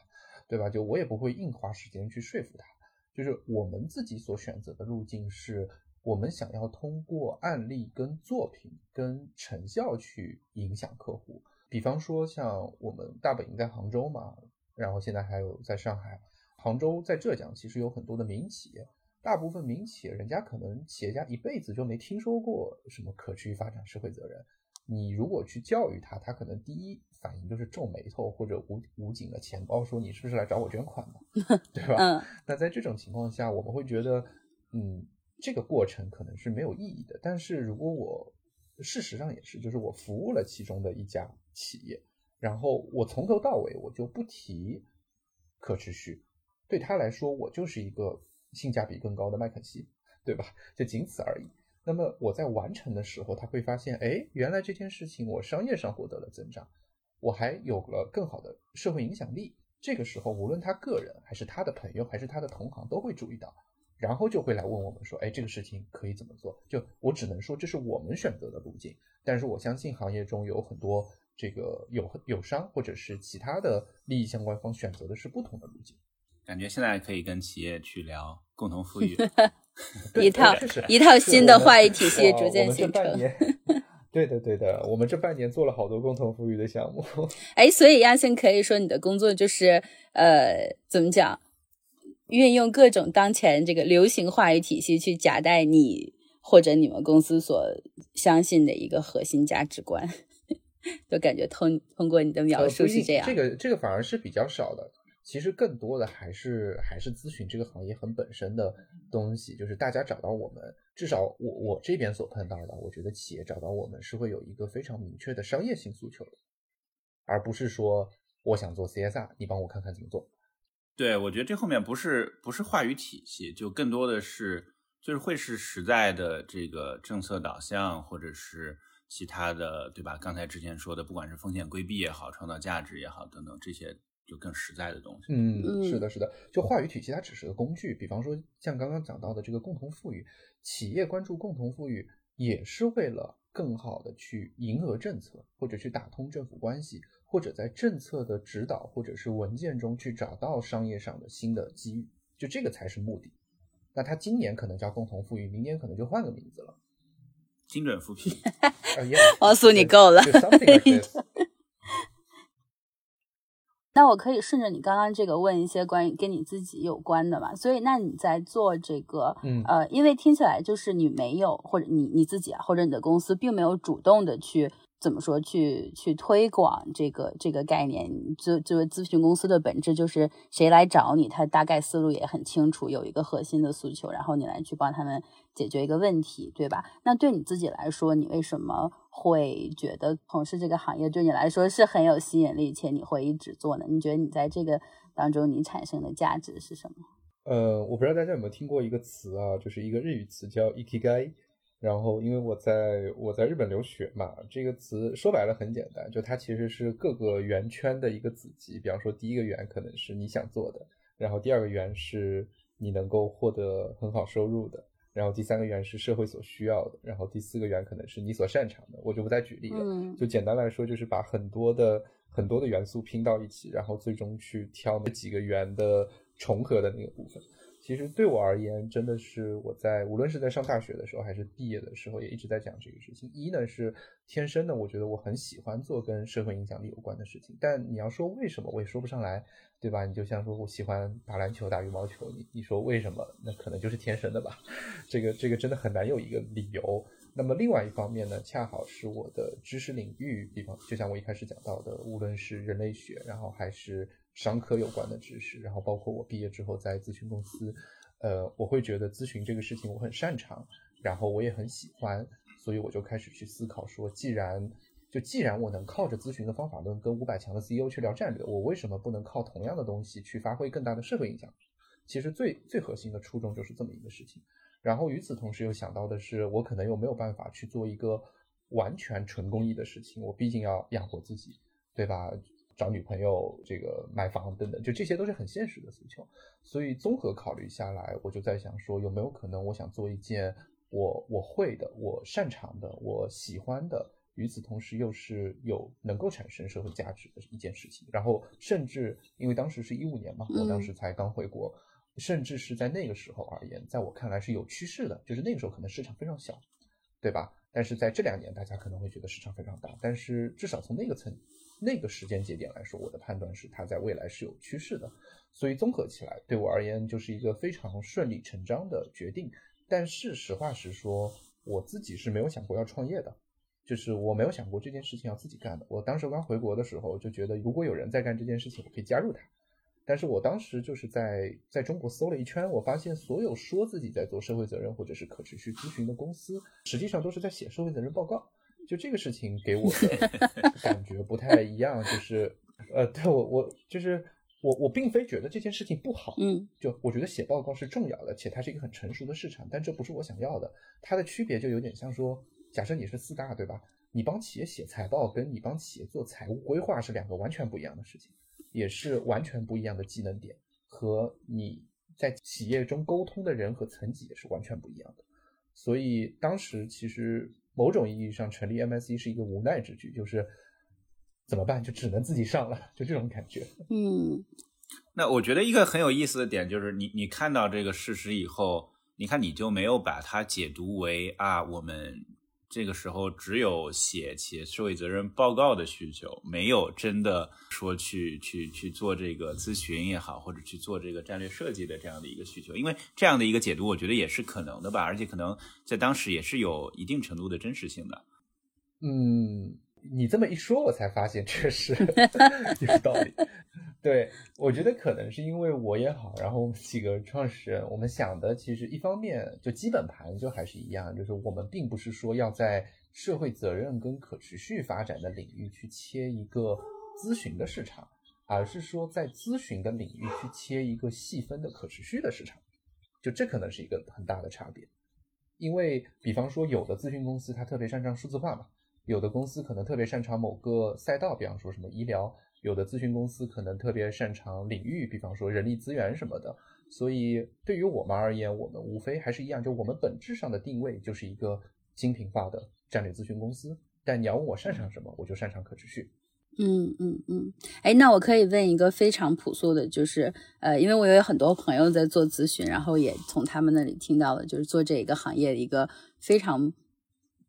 对吧？就我也不会硬花时间去说服他。就是我们自己所选择的路径是，我们想要通过案例、跟作品、跟成效去影响客户。比方说像我们大本营在杭州嘛，然后现在还有在上海、杭州、在浙江，其实有很多的民营企业，大部分民营企业人家可能企业家一辈子就没听说过什么可持续发展、社会责任。你如果去教育他，他可能第一反应就是皱眉头或者捂捂紧了钱包，说你是不是来找我捐款的，对吧？
嗯。
那在这种情况下，我们会觉得，嗯，这个过程可能是没有意义的。但是如果我事实上也是，就是我服务了其中的一家企业，然后我从头到尾我就不提可持续，对他来说，我就是一个性价比更高的麦肯锡，对吧？就仅此而已。那么我在完成的时候，他会发现，哎，原来这件事情我商业上获得了增长，我还有了更好的社会影响力。这个时候，无论他个人还是他的朋友还是他的同行都会注意到，然后就会来问我们说，哎，这个事情可以怎么做？就我只能说这是我们选择的路径，但是我相信行业中有很多这个友友商或者是其他的利益相关方选择的是不同的路径。
感觉现在可以跟企业去聊共同富裕。
一套一套新的话语体系逐渐形成。
对的，对的，我们这半年做了好多共同富裕的项目。
哎，所以亚信可以说你的工作就是呃，怎么讲？运用各种当前这个流行话语体系去夹带你或者你们公司所相信的一个核心价值观，就感觉通通过你的描述是这样。
这个这个反而是比较少的。其实更多的还是还是咨询这个行业很本身的东西，就是大家找到我们，至少我我这边所碰到的，我觉得企业找到我们是会有一个非常明确的商业性诉求的，而不是说我想做 CSR，你帮我看看怎么做。
对，我觉得这后面不是不是话语体系，就更多的是就是会是实在的这个政策导向，或者是其他的，对吧？刚才之前说的，不管是风险规避也好，创造价值也好，等等这些。就更实在的东西。
嗯，是的，是的，就话语体系它只是个工具。比方说像刚刚讲到的这个共同富裕，企业关注共同富裕也是为了更好的去迎合政策，或者去打通政府关系，或者在政策的指导或者是文件中去找到商业上的新的机遇，就这个才是目的。那他今年可能叫共同富裕，明年可能就换个名字了。
精准扶贫。
王苏，你够了。那我可以顺着你刚刚这个问一些关于跟你自己有关的嘛？所以，那你在做这个，
嗯，
呃，因为听起来就是你没有，或者你你自己啊，或者你的公司并没有主动的去。怎么说？去去推广这个这个概念，就作为咨询公司的本质就是谁来找你，他大概思路也很清楚，有一个核心的诉求，然后你来去帮他们解决一个问题，对吧？那对你自己来说，你为什么会觉得从事这个行业对你来说是很有吸引力，且你会一直做呢？你觉得你在这个当中你产生的价值是什么？
呃，我不知道大家有没有听过一个词啊，就是一个日语词叫 ikigai。然后，因为我在我在日本留学嘛，这个词说白了很简单，就它其实是各个圆圈的一个子集。比方说，第一个圆可能是你想做的，然后第二个圆是你能够获得很好收入的，然后第三个圆是社会所需要的，然后第四个圆可能是你所擅长的。我就不再举例了，就简单来说，就是把很多的很多的元素拼到一起，然后最终去挑那几个圆的重合的那个部分。其实对我而言，真的是我在无论是在上大学的时候，还是毕业的时候，也一直在讲这个事情。一呢是天生的，我觉得我很喜欢做跟社会影响力有关的事情。但你要说为什么，我也说不上来，对吧？你就像说我喜欢打篮球、打羽毛球，你你说为什么？那可能就是天生的吧。这个这个真的很难有一个理由。那么另外一方面呢，恰好是我的知识领域，比方就像我一开始讲到的，无论是人类学，然后还是。商科有关的知识，然后包括我毕业之后在咨询公司，呃，我会觉得咨询这个事情我很擅长，然后我也很喜欢，所以我就开始去思考说，既然就既然我能靠着咨询的方法论跟五百强的 CEO 去聊战略，我为什么不能靠同样的东西去发挥更大的社会影响？其实最最核心的初衷就是这么一个事情。然后与此同时又想到的是，我可能又没有办法去做一个完全纯公益的事情，我毕竟要养活自己，对吧？找女朋友、这个买房等等，就这些都是很现实的诉求。所以综合考虑下来，我就在想说，有没有可能，我想做一件我我会的、我擅长的、我喜欢的，与此同时又是有能够产生社会价值的一件事情。然后，甚至因为当时是一五年嘛，我当时才刚回国，甚至是在那个时候而言，在我看来是有趋势的，就是那个时候可能市场非常小，对吧？但是在这两年，大家可能会觉得市场非常大。但是至少从那个层。那个时间节点来说，我的判断是它在未来是有趋势的，所以综合起来，对我而言就是一个非常顺理成章的决定。但是实话实说，我自己是没有想过要创业的，就是我没有想过这件事情要自己干的。我当时刚回国的时候就觉得，如果有人在干这件事情，我可以加入他。但是我当时就是在在中国搜了一圈，我发现所有说自己在做社会责任或者是可持续咨询的公司，实际上都是在写社会责任报告。就这个事情给我的感觉不太一样，就是，呃，对我我就是我我并非觉得这件事情不好，
嗯，
就我觉得写报告是重要的，且它是一个很成熟的市场，但这不是我想要的。它的区别就有点像说，假设你是四大，对吧？你帮企业写财报，跟你帮企业做财务规划是两个完全不一样的事情，也是完全不一样的技能点，和你在企业中沟通的人和层级也是完全不一样的。所以当时其实。某种意义上，成立 MSE 是一个无奈之举，就是怎么办，就只能自己上了，就这种感觉。
嗯，
那我觉得一个很有意思的点就是，你你看到这个事实以后，你看你就没有把它解读为啊，我们。这个时候只有写企业社会责任报告的需求，没有真的说去去去做这个咨询也好，或者去做这个战略设计的这样的一个需求。因为这样的一个解读，我觉得也是可能的吧，而且可能在当时也是有一定程度的真实性的。
嗯。你这么一说，我才发现确实 有道理。对我觉得可能是因为我也好，然后我们几个创始人，我们想的其实一方面就基本盘就还是一样，就是我们并不是说要在社会责任跟可持续发展的领域去切一个咨询的市场，而是说在咨询的领域去切一个细分的可持续的市场。就这可能是一个很大的差别，因为比方说有的咨询公司它特别擅长数字化嘛。有的公司可能特别擅长某个赛道，比方说什么医疗，有的咨询公司可能特别擅长领域，比方说人力资源什么的。所以对于我们而言，我们无非还是一样，就我们本质上的定位就是一个精品化的战略咨询公司。但你要问我擅长什么，我就擅长可持续。
嗯嗯嗯，哎，那我可以问一个非常朴素的，就是呃，因为我有很多朋友在做咨询，然后也从他们那里听到了，就是做这一个行业的一个非常。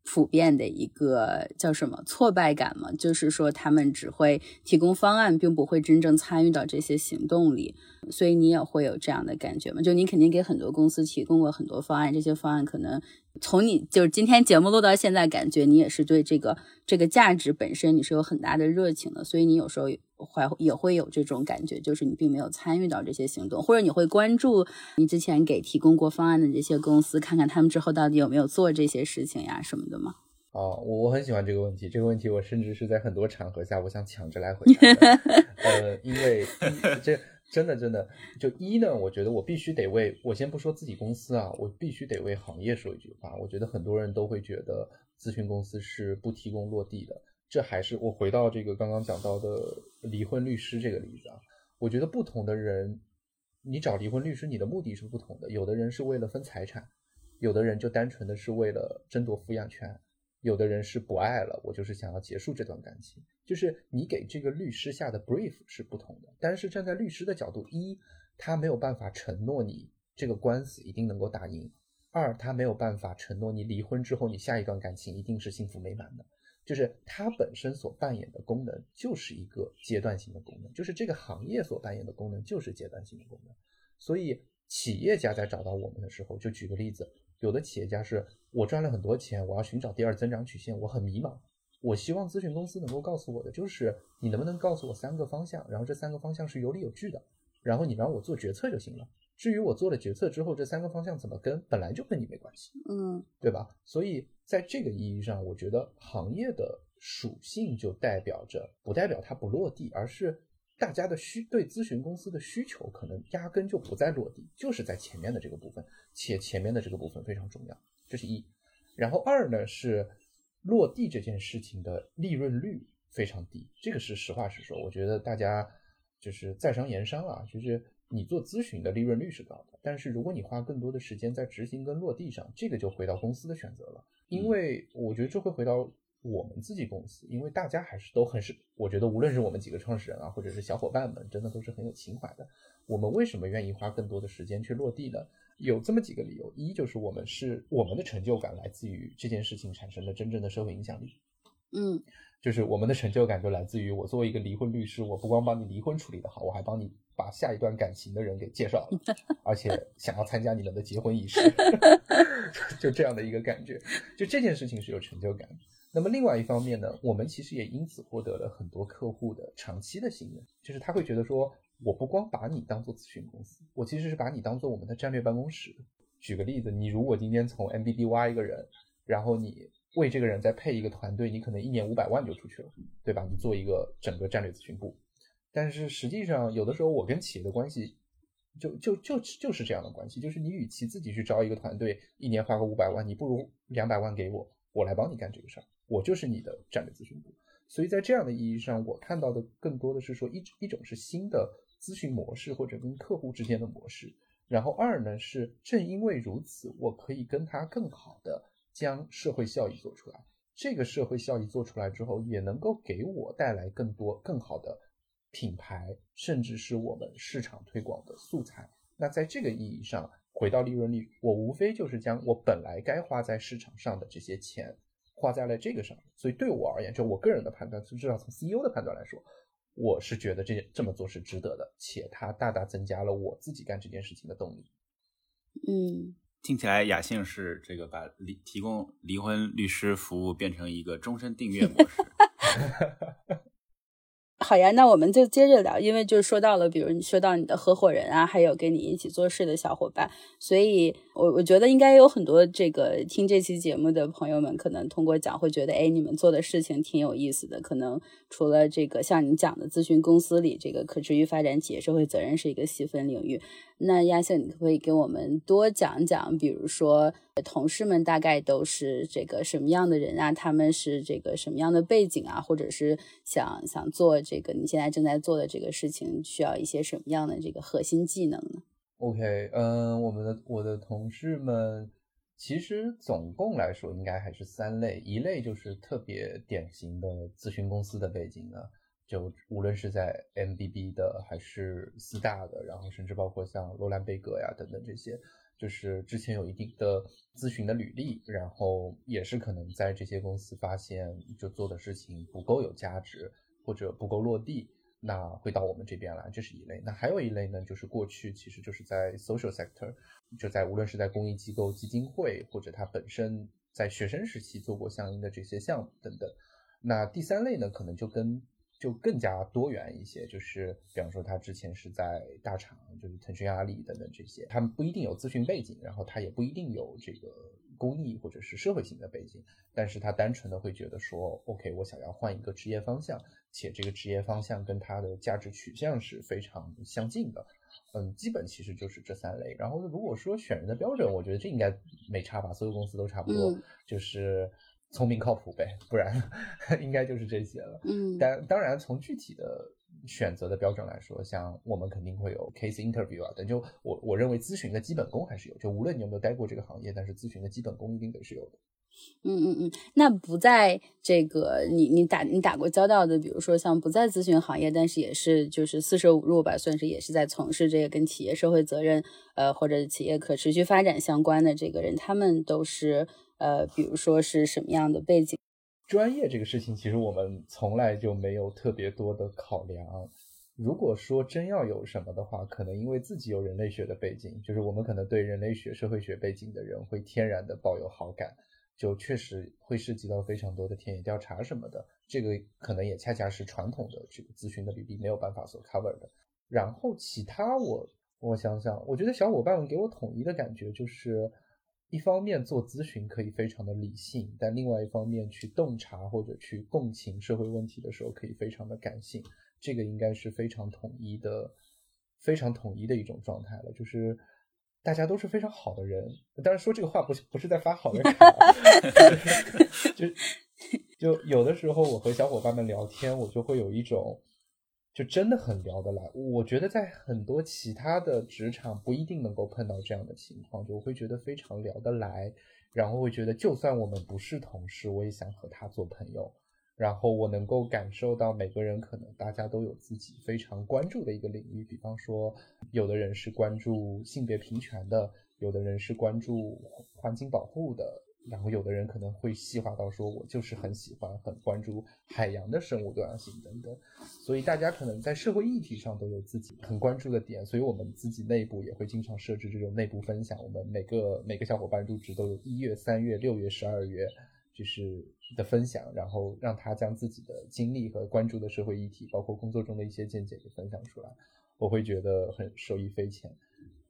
普遍的一个叫什么挫败感嘛，就是说他们只会提供方案，并不会真正参与到这些行动里，所以你也会有这样的感觉嘛？就你肯定给很多公司提供过很多方案，这些方案可能。从你就是今天节目录到现在，感觉你也是对这个这个价值本身你是有很大的热情的，所以你有时候会也会有这种感觉，就是你并没有参与到这些行动，或者你会关注你之前给提供过方案的这些公司，看看他们之后到底有没有做这些事情呀什么的吗？
哦，我我很喜欢这个问题，这个问题我甚至是在很多场合下我想抢着来回答，呃，因为这。真的，真的，就一呢，我觉得我必须得为我先不说自己公司啊，我必须得为行业说一句话。我觉得很多人都会觉得咨询公司是不提供落地的，这还是我回到这个刚刚讲到的离婚律师这个例子啊。我觉得不同的人，你找离婚律师，你的目的是不同的。有的人是为了分财产，有的人就单纯的是为了争夺抚养权。有的人是不爱了，我就是想要结束这段感情。就是你给这个律师下的 brief 是不同的，但是站在律师的角度，一他没有办法承诺你这个官司一定能够打赢；二他没有办法承诺你离婚之后你下一段感情一定是幸福美满的。就是它本身所扮演的功能就是一个阶段性的功能，就是这个行业所扮演的功能就是阶段性的功能。所以企业家在找到我们的时候，就举个例子。有的企业家是我赚了很多钱，我要寻找第二增长曲线，我很迷茫。我希望咨询公司能够告诉我的就是，你能不能告诉我三个方向，然后这三个方向是有理有据的，然后你让我做决策就行了。至于我做了决策之后，这三个方向怎么跟，本来就跟你没关系，
嗯，
对吧？所以在这个意义上，我觉得行业的属性就代表着，不代表它不落地，而是。大家的需对咨询公司的需求可能压根就不在落地，就是在前面的这个部分，且前面的这个部分非常重要，这是一。然后二呢是落地这件事情的利润率非常低，这个是实话实说。我觉得大家就是在商言商啊，就是你做咨询的利润率是高的，但是如果你花更多的时间在执行跟落地上，这个就回到公司的选择了，因为我觉得这会回到。我们自己公司，因为大家还是都很是，我觉得无论是我们几个创始人啊，或者是小伙伴们，真的都是很有情怀的。我们为什么愿意花更多的时间去落地呢？有这么几个理由：一就是我们是我们的成就感来自于这件事情产生的真正的社会影响力。
嗯，
就是我们的成就感就来自于我作为一个离婚律师，我不光帮你离婚处理的好，我还帮你把下一段感情的人给介绍了，而且想要参加你们的结婚仪式，就这样的一个感觉。就这件事情是有成就感。那么另外一方面呢，我们其实也因此获得了很多客户的长期的信任，就是他会觉得说，我不光把你当做咨询公司，我其实是把你当做我们的战略办公室。举个例子，你如果今天从 MBD 挖一个人，然后你为这个人再配一个团队，你可能一年五百万就出去了，对吧？你做一个整个战略咨询部，但是实际上有的时候我跟企业的关系就就就就是这样的关系，就是你与其自己去招一个团队，一年花个五百万，你不如两百万给我，我来帮你干这个事儿。我就是你的战略咨询部，所以在这样的意义上，我看到的更多的是说一一种是新的咨询模式或者跟客户之间的模式，然后二呢是正因为如此，我可以跟他更好的将社会效益做出来，这个社会效益做出来之后，也能够给我带来更多更好的品牌，甚至是我们市场推广的素材。那在这个意义上，回到利润率，我无非就是将我本来该花在市场上的这些钱。花在了这个上面，所以对我而言，就我个人的判断，至少从 CEO 的判断来说，我是觉得这这么做是值得的，且它大大增加了我自己干这件事情的动力。
嗯，
听起来雅兴是这个把离提供离婚律师服务变成一个终身订阅模式。
好呀，那我们就接着聊，因为就说到了，比如你说到你的合伙人啊，还有跟你一起做事的小伙伴，所以我我觉得应该有很多这个听这期节目的朋友们，可能通过讲会觉得，哎，你们做的事情挺有意思的。可能除了这个像你讲的咨询公司里，这个可持续发展企业社会责任是一个细分领域。那亚瑟，你可不可以给我们多讲讲，比如说同事们大概都是这个什么样的人啊？他们是这个什么样的背景啊？或者是想想做这个你现在正在做的这个事情，需要一些什么样的这个核心技能呢
？OK，嗯，我们的我的同事们其实总共来说应该还是三类，一类就是特别典型的咨询公司的背景呢。就无论是在 MBB 的还是四大的，然后甚至包括像罗兰贝格呀等等这些，就是之前有一定的咨询的履历，然后也是可能在这些公司发现就做的事情不够有价值或者不够落地，那会到我们这边来，这是一类。那还有一类呢，就是过去其实就是在 social sector，就在无论是在公益机构、基金会，或者他本身在学生时期做过相应的这些项目等等。那第三类呢，可能就跟就更加多元一些，就是比方说他之前是在大厂，就是腾讯、阿里等等这些，他们不一定有咨询背景，然后他也不一定有这个公益或者是社会性的背景，但是他单纯的会觉得说，OK，我想要换一个职业方向，且这个职业方向跟他的价值取向是非常相近的，嗯，基本其实就是这三类。然后如果说选人的标准，我觉得这应该没差吧，所有公司都差不多，就是。聪明靠谱呗，不然 应该就是这些了。嗯，但当然从具体的选择的标准来说，像我们肯定会有 case interview 啊等。就我我认为咨询的基本功还是有，就无论你有没有待过这个行业，但是咨询的基本功一定得是有的。
嗯嗯嗯，那不在这个你你打你打过交道的，比如说像不在咨询行业，但是也是就是四舍五入吧，算是也是在从事这个跟企业社会责任呃或者企业可持续发展相关的这个人，他们都是。呃，比如说是什么样的背景？
专业这个事情，其实我们从来就没有特别多的考量。如果说真要有什么的话，可能因为自己有人类学的背景，就是我们可能对人类学、社会学背景的人会天然的抱有好感，就确实会涉及到非常多的田野调查什么的。这个可能也恰恰是传统的这个咨询的履历没有办法所 cover 的。然后其他，我我想想，我觉得小伙伴们给我统一的感觉就是。一方面做咨询可以非常的理性，但另外一方面去洞察或者去共情社会问题的时候，可以非常的感性。这个应该是非常统一的、非常统一的一种状态了。就是大家都是非常好的人，当然说这个话不是不是在发好人卡，就就有的时候我和小伙伴们聊天，我就会有一种。就真的很聊得来，我觉得在很多其他的职场不一定能够碰到这样的情况，就我会觉得非常聊得来，然后会觉得就算我们不是同事，我也想和他做朋友，然后我能够感受到每个人可能大家都有自己非常关注的一个领域，比方说有的人是关注性别平权的，有的人是关注环境保护的。然后有的人可能会细化到说，我就是很喜欢、很关注海洋的生物多样性等等，所以大家可能在社会议题上都有自己很关注的点，所以我们自己内部也会经常设置这种内部分享。我们每个每个小伙伴入职都有一月、三月、六月、十二月，就是的分享，然后让他将自己的经历和关注的社会议题，包括工作中的一些见解给分享出来，我会觉得很受益匪浅。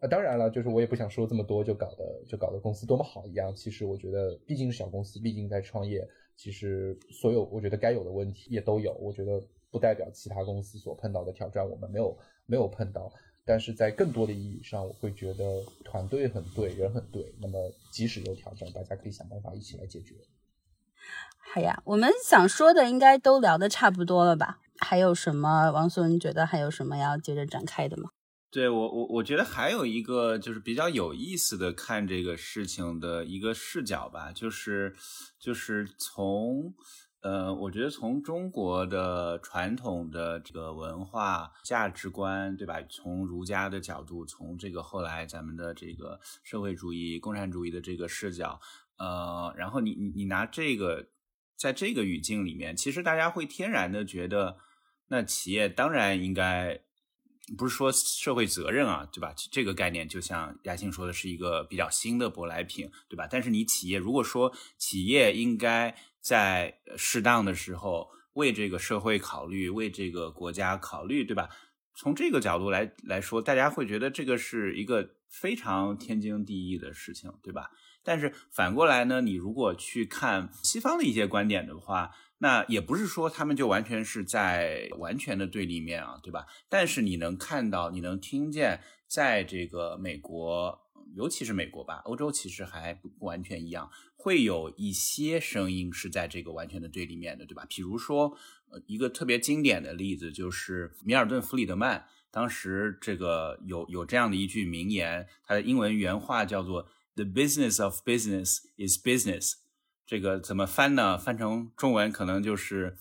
那当然了，就是我也不想说这么多，就搞得就搞得公司多么好一样。其实我觉得，毕竟是小公司，毕竟在创业，其实所有我觉得该有的问题也都有。我觉得不代表其他公司所碰到的挑战我们没有没有碰到，但是在更多的意义上，我会觉得团队很对，人很对。那么即使有挑战，大家可以想办法一起来解决。
好呀，我们想说的应该都聊的差不多了吧？还有什么，王素，你觉得还有什么要接着展开的吗？
对我我我觉得还有一个就是比较有意思的看这个事情的一个视角吧，就是就是从呃，我觉得从中国的传统的这个文化价值观，对吧？从儒家的角度，从这个后来咱们的这个社会主义、共产主义的这个视角，呃，然后你你你拿这个在这个语境里面，其实大家会天然的觉得，那企业当然应该。不是说社会责任啊，对吧？这个概念就像亚青说的，是一个比较新的舶来品，对吧？但是你企业如果说企业应该在适当的时候为这个社会考虑，为这个国家考虑，对吧？从这个角度来来说，大家会觉得这个是一个非常天经地义的事情，对吧？但是反过来呢，你如果去看西方的一些观点的话，那也不是说他们就完全是在完全的对立面啊，对吧？但是你能看到，你能听见，在这个美国尤其是美国吧，欧洲其实还不完全一样，会有一些声音是在这个完全的对立面的，对吧？比如说，呃，一个特别经典的例子就是米尔顿·弗里德曼，当时这个有有这样的一句名言，他的英文原话叫做 “The business of business is business”，这个怎么翻呢？翻成中文可能就是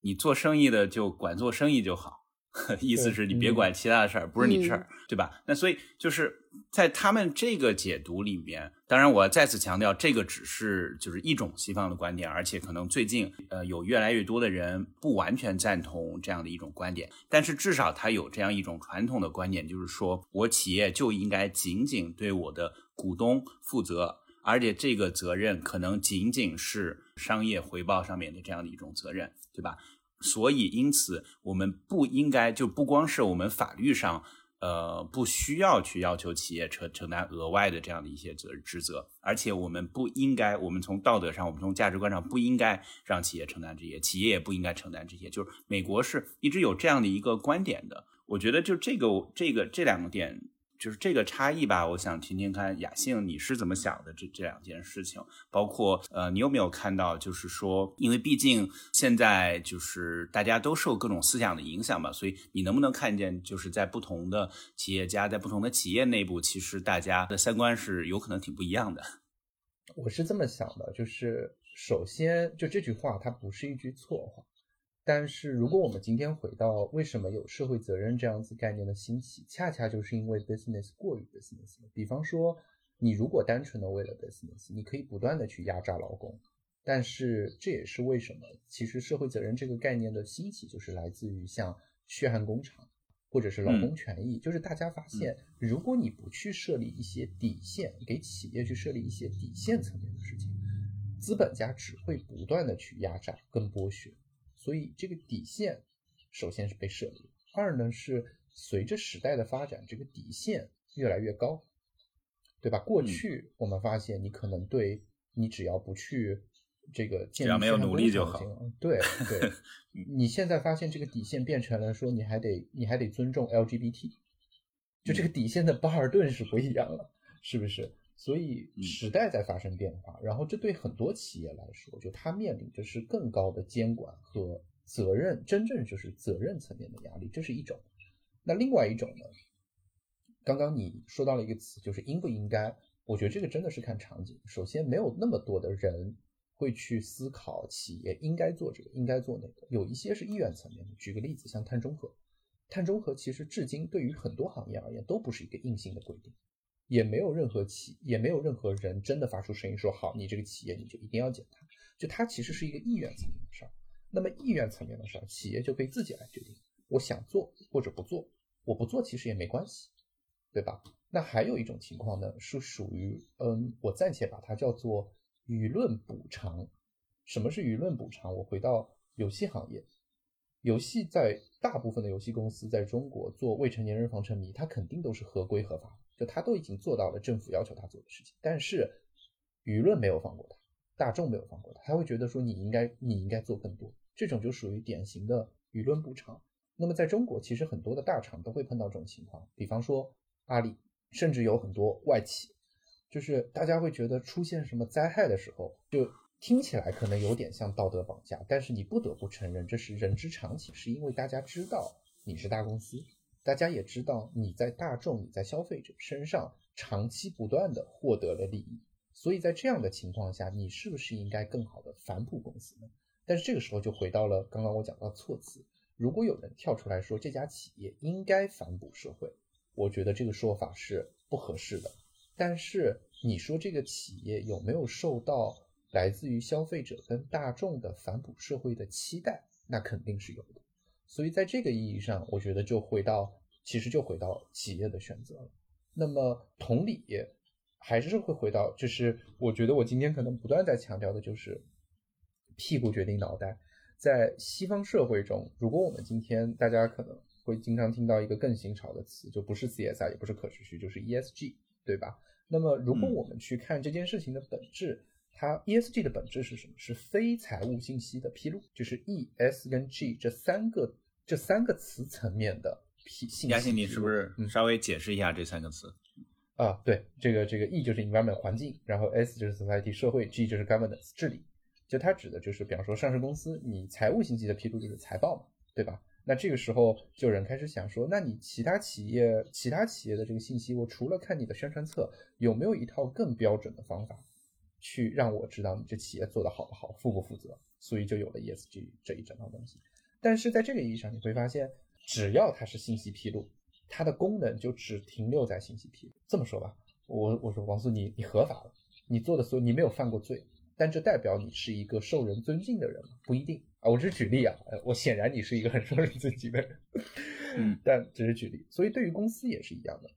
你做生意的就管做生意就好。意思是你别管其他的事儿，不是你事儿，对吧？那所以就是在他们这个解读里面，当然我再次强调，这个只是就是一种西方的观点，而且可能最近呃有越来越多的人不完全赞同这样的一种观点，但是至少他有这样一种传统的观点，就是说我企业就应该仅仅对我的股东负责，而且这个责任可能仅仅是商业回报上面的这样的一种责任，对吧？所以，因此，我们不应该就不光是我们法律上，呃，不需要去要求企业承承担额外的这样的一些责职责，而且我们不应该，我们从道德上，我们从价值观上不应该让企业承担这些，企业也不应该承担这些。就是美国是一直有这样的一个观点的。我觉得就这个这个这两个点。就是这个差异吧，我想听听看雅兴你是怎么想的这这两件事情，包括呃，你有没有看到，就是说，因为毕竟现在就是大家都受各种思想的影响嘛，所以你能不能看见，就是在不同的企业家，在不同的企业内部，其实大家的三观是有可能挺不一样的。
我是这么想的，就是首先就这句话，它不是一句错话。但是，如果我们今天回到为什么有社会责任这样子概念的兴起，恰恰就是因为 business 过于 business。比方说，你如果单纯的为了 business，你可以不断的去压榨劳工。但是这也是为什么，其实社会责任这个概念的兴起，就是来自于像血汗工厂，或者是劳工权益，就是大家发现，如果你不去设立一些底线，给企业去设立一些底线层面的事情，资本家只会不断的去压榨跟剥削。所以这个底线，首先是被设立。二呢是随着时代的发展，这个底线越来越高，对吧？过去我们发现，你可能对你只要不去这个建立
没有努力就好。
对 对，你现在发现这个底线变成了说，你还得你还得尊重 LGBT，就这个底线的巴尔顿是不一样了，是不是？所以时代在发生变化，然后这对很多企业来说，就它面临着是更高的监管和责任，真正就是责任层面的压力，这是一种。那另外一种呢？刚刚你说到了一个词，就是应不应该？我觉得这个真的是看场景。首先，没有那么多的人会去思考企业应该做这个，应该做那个。有一些是意愿层面的。举个例子，像碳中和，碳中和其实至今对于很多行业而言都不是一个硬性的规定。也没有任何企，也没有任何人真的发出声音说好，你这个企业你就一定要减碳，就它其实是一个意愿层面的事儿。那么意愿层面的事儿，企业就可以自己来决定，我想做或者不做，我不做其实也没关系，对吧？那还有一种情况呢，是属于嗯，我暂且把它叫做舆论补偿。什么是舆论补偿？我回到游戏行业，游戏在大部分的游戏公司在中国做未成年人防沉迷，它肯定都是合规合法。就他都已经做到了政府要求他做的事情，但是舆论没有放过他，大众没有放过他，他会觉得说你应该你应该做更多，这种就属于典型的舆论补偿。那么在中国，其实很多的大厂都会碰到这种情况，比方说阿里，甚至有很多外企，就是大家会觉得出现什么灾害的时候，就听起来可能有点像道德绑架，但是你不得不承认这是人之常情，是因为大家知道你是大公司。大家也知道，你在大众、你在消费者身上长期不断的获得了利益，所以在这样的情况下，你是不是应该更好的反哺公司呢？但是这个时候就回到了刚刚我讲到措辞，如果有人跳出来说这家企业应该反哺社会，我觉得这个说法是不合适的。但是你说这个企业有没有受到来自于消费者跟大众的反哺社会的期待？那肯定是有的。所以在这个意义上，我觉得就回到，其实就回到企业的选择了。那么同理，还是会回到，就是我觉得我今天可能不断在强调的就是，屁股决定脑袋。在西方社会中，如果我们今天大家可能会经常听到一个更新潮的词，就不是 CSR，也不是可持续，就是 ESG，对吧？那么如果我们去看这件事情的本质。它 ESG 的本质是什么？是非财务信息的披露，就是 E、S 跟 G 这三个这三个词层面的披信息。
亚信，你是不是稍微解释一下这三个词？
啊，对，这个这个 E 就是 environment 环境，然后 S 就是 society 社会，G 就是 governance 治理。就它指的就是，比方说上市公司，你财务信息的披露就是财报嘛，对吧？那这个时候就有人开始想说，那你其他企业其他企业的这个信息，我除了看你的宣传册，有没有一套更标准的方法，去让我知道你这企业做的好不好，负不负责？所以就有了 ESG 这一整套东西。但是在这个意义上，你会发现，只要它是信息披露，它的功能就只停留在信息披露。这么说吧，我我说王素，你你合法了，你做的所有你没有犯过罪。但这代表你是一个受人尊敬的人吗？不一定啊。我只是举例啊，我显然你是一个很受人尊敬的人，
嗯，
但只是举例。所以对于公司也是一样的，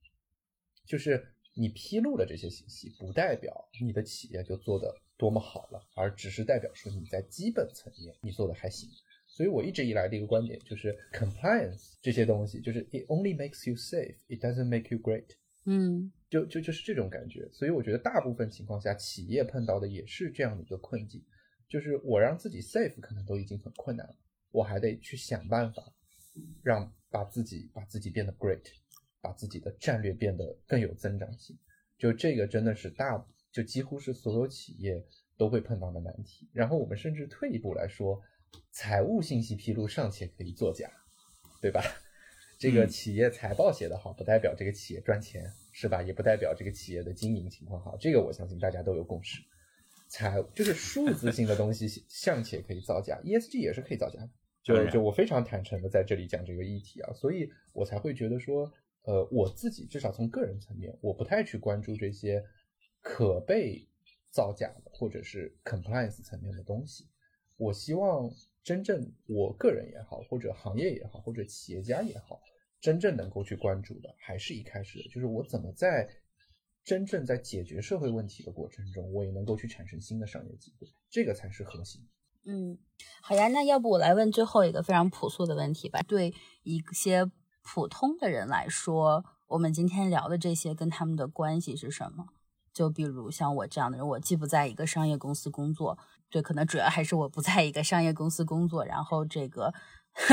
就是你披露了这些信息，不代表你的企业就做得多么好了，而只是代表说你在基本层面你做的还行。所以我一直以来的一个观点就是 compliance 这些东西，就是 it only makes you safe, it doesn't make you great。
嗯。
就就就是这种感觉，所以我觉得大部分情况下，企业碰到的也是这样的一个困境，就是我让自己 safe 可能都已经很困难了，我还得去想办法，让把自己把自己变得 great，把自己的战略变得更有增长性。就这个真的是大，就几乎是所有企业都会碰到的难题。然后我们甚至退一步来说，财务信息披露尚且可以作假，对吧？这个企业财报写得好，不代表这个企业赚钱，是吧？也不代表这个企业的经营情况好。这个我相信大家都有共识。财就是数字性的东西，尚且可以造假，ESG 也是可以造假的。就就我非常坦诚的在这里讲这个议题啊，所以我才会觉得说，呃，我自己至少从个人层面，我不太去关注这些可被造假的或者是 compliance 层面的东西。我希望真正我个人也好，或者行业也好，或者企业家也好。真正能够去关注的，还是一开始的，就是我怎么在真正在解决社会问题的过程中，我也能够去产生新的商业机会，这个才是核心。
嗯，好呀，那要不我来问最后一个非常朴素的问题吧？对一些普通的人来说，我们今天聊的这些跟他们的关系是什么？就比如像我这样的人，我既不在一个商业公司工作，对，可能主要还是我不在一个商业公司工作，然后这个。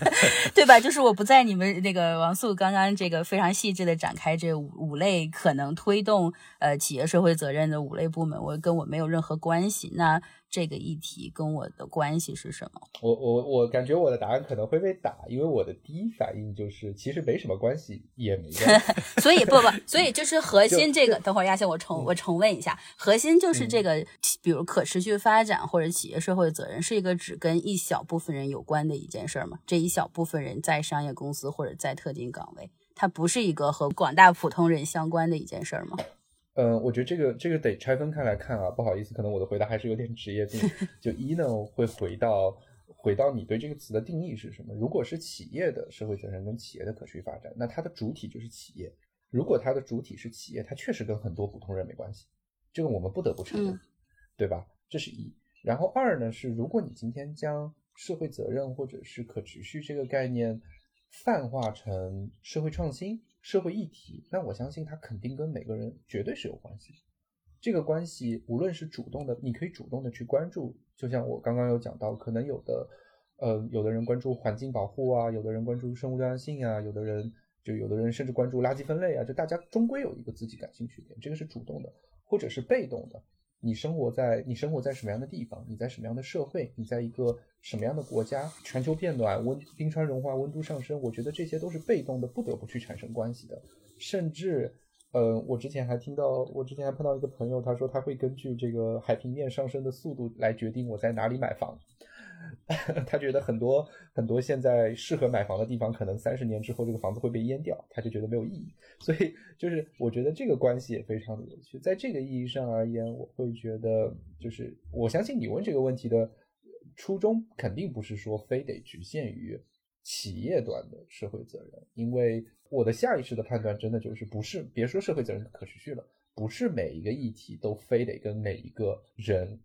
对吧？就是我不在你们那个王素刚刚这个非常细致的展开这五五类可能推动呃企业社会责任的五类部门，我跟我没有任何关系。那这个议题跟我的关系是什么？
我我我感觉我的答案可能会被打，因为我的第一反应就是其实没什么关系，也没关系。
所以不不，所以就是核心这个。等会儿亚欣，我重我重问一下，核心就是这个，比如可持续发展或者企业社会责任，是一个只跟一小部分人有关的一件事儿吗？这一小部分人在商业公司或者在特定岗位，它不是一个和广大普通人相关的一件事儿吗？
嗯，我觉得这个这个得拆分开来看啊，不好意思，可能我的回答还是有点职业病。就一呢，会回到回到你对这个词的定义是什么？如果是企业的社会责任跟企业的可持续发展，那它的主体就是企业。如果它的主体是企业，它确实跟很多普通人没关系，这个我们不得不承认，对吧？这是一。然后二呢是，如果你今天将社会责任或者是可持续这个概念泛化成社会创新。社会议题，那我相信它肯定跟每个人绝对是有关系。这个关系无论是主动的，你可以主动的去关注，就像我刚刚有讲到，可能有的，呃，有的人关注环境保护啊，有的人关注生物多样性啊，有的人就有的人甚至关注垃圾分类啊，就大家终归有一个自己感兴趣点，这个是主动的，或者是被动的。你生活在你生活在什么样的地方？你在什么样的社会？你在一个什么样的国家？全球变暖、温冰川融化、温度上升，我觉得这些都是被动的，不得不去产生关系的。甚至，呃，我之前还听到，我之前还碰到一个朋友，他说他会根据这个海平面上升的速度来决定我在哪里买房。他觉得很多很多现在适合买房的地方，可能三十年之后这个房子会被淹掉，他就觉得没有意义。所以就是我觉得这个关系也非常的有趣。在这个意义上而言，我会觉得就是我相信你问这个问题的初衷肯定不是说非得局限于企业端的社会责任，因为我的下意识的判断真的就是不是别说社会责任可持续了，不是每一个议题都非得跟每一个人。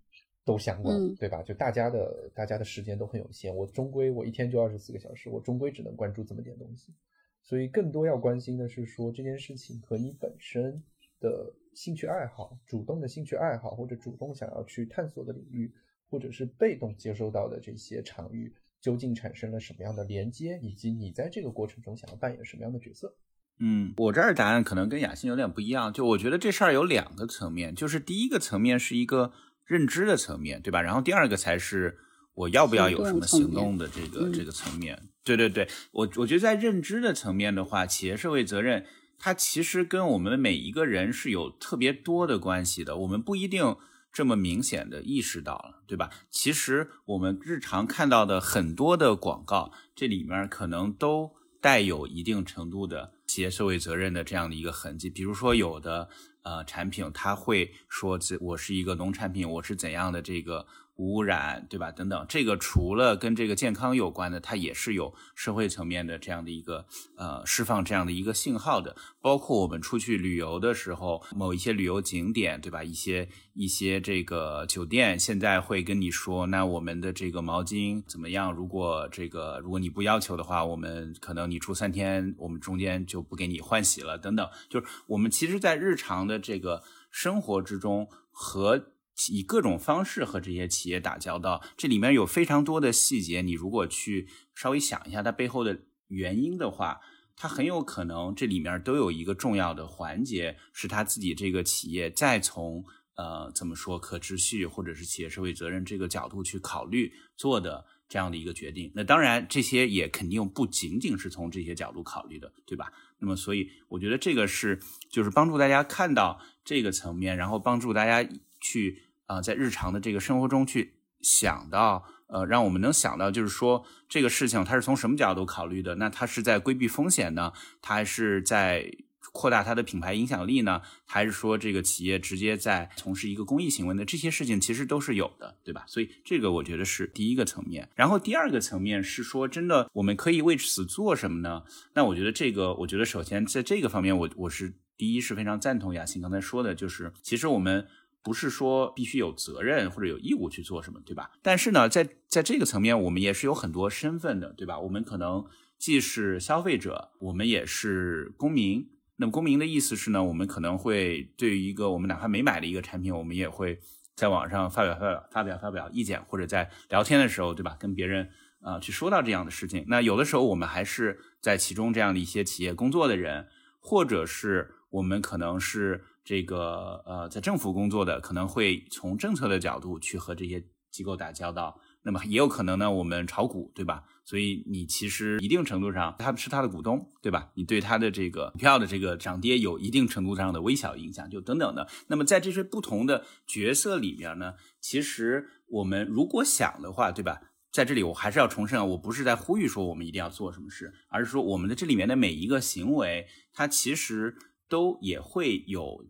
都相关，对吧？就大家的大家的时间都很有限，我终归我一天就二十四个小时，我终归只能关注这么点东西，所以更多要关心的是说这件事情和你本身的兴趣爱好、主动的兴趣爱好或者主动想要去探索的领域，或者是被动接收到的这些场域，究竟产生了什么样的连接，以及你在这个过程中想要扮演什么样的角色。
嗯，我这儿答案可能跟雅欣有点不一样。就我觉得这事儿有两个层面，就是第一个层面是一个认知的层面，对吧？然后第二个才是我要不要有什么行动的这个这个层面。对对对，我我觉得在认知的层面的话，企业社会责任它其实跟我们每一个人是有特别多的关系的，我们不一定这么明显的意识到了，对吧？其实我们日常看到的很多的广告，这里面可能都带有一定程度的。企业社会责任的这样的一个痕迹，比如说有的呃产品，他会说这我是一个农产品，我是怎样的这个。污染，对吧？等等，这个除了跟这个健康有关的，它也是有社会层面的这样的一个呃释放这样的一个信号的。包括我们出去旅游的时候，某一些旅游景点，对吧？一些一些这个酒店现在会跟你说，那我们的这个毛巾怎么样？如果这个如果你不要求的话，我们可能你住三天，我们中间就不给你换洗了，等等。就是我们其实，在日常的这个生活之中和。以各种方式和这些企业打交道，这里面有非常多的细节。你如果去稍微想一下它背后的原因的话，它很有可能这里面都有一个重要的环节，是他自己这个企业再从呃怎么说可持续或者是企业社会责任这个角度去考虑做的这样的一个决定。那当然，这些也肯定不仅仅是从这些角度考虑的，对吧？那么，所以我觉得这个是就是帮助大家看到这个层面，然后帮助大家。去啊，在日常的这个生活中去想到，呃，让我们能想到，就是说这个事情它是从什么角度考虑的？那它是在规避风险呢，它还是在扩大它的品牌影响力呢？还是说这个企业直接在从事一个公益行为呢？这些事情其实都是有的，对吧？所以这个我觉得是第一个层面。然后第二个层面是说，真的我们可以为此做什么呢？那我觉得这个，我觉得首先在这个方面，我我是第一是非常赞同雅欣刚才说的，就是其实我们。不是说必须有责任或者有义务去做什么，对吧？但是呢，在在这个层面，我们也是有很多身份的，对吧？我们可能既是消费者，我们也是公民。那么公民的意思是呢，我们可能会对于一个我们哪怕没买的一个产品，我们也会在网上发表发表发表发表意见，或者在聊天的时候，对吧？跟别人啊去说到这样的事情。那有的时候我们还是在其中这样的一些企业工作的人，或者是我们可能是。这个呃，在政府工作的可能会从政策的角度去和这些机构打交道，那么也有可能呢，我们炒股，对吧？所以你其实一定程度上，他是他的股东，对吧？你对他的这个股票的这个涨跌有一定程度上的微小影响，就等等的。那么在这些不同的角色里面呢，其实我们如果想的话，对吧？在这里我还是要重申啊，我不是在呼吁说我们一定要做什么事，而是说我们的这里面的每一个行为，它其实。都也会有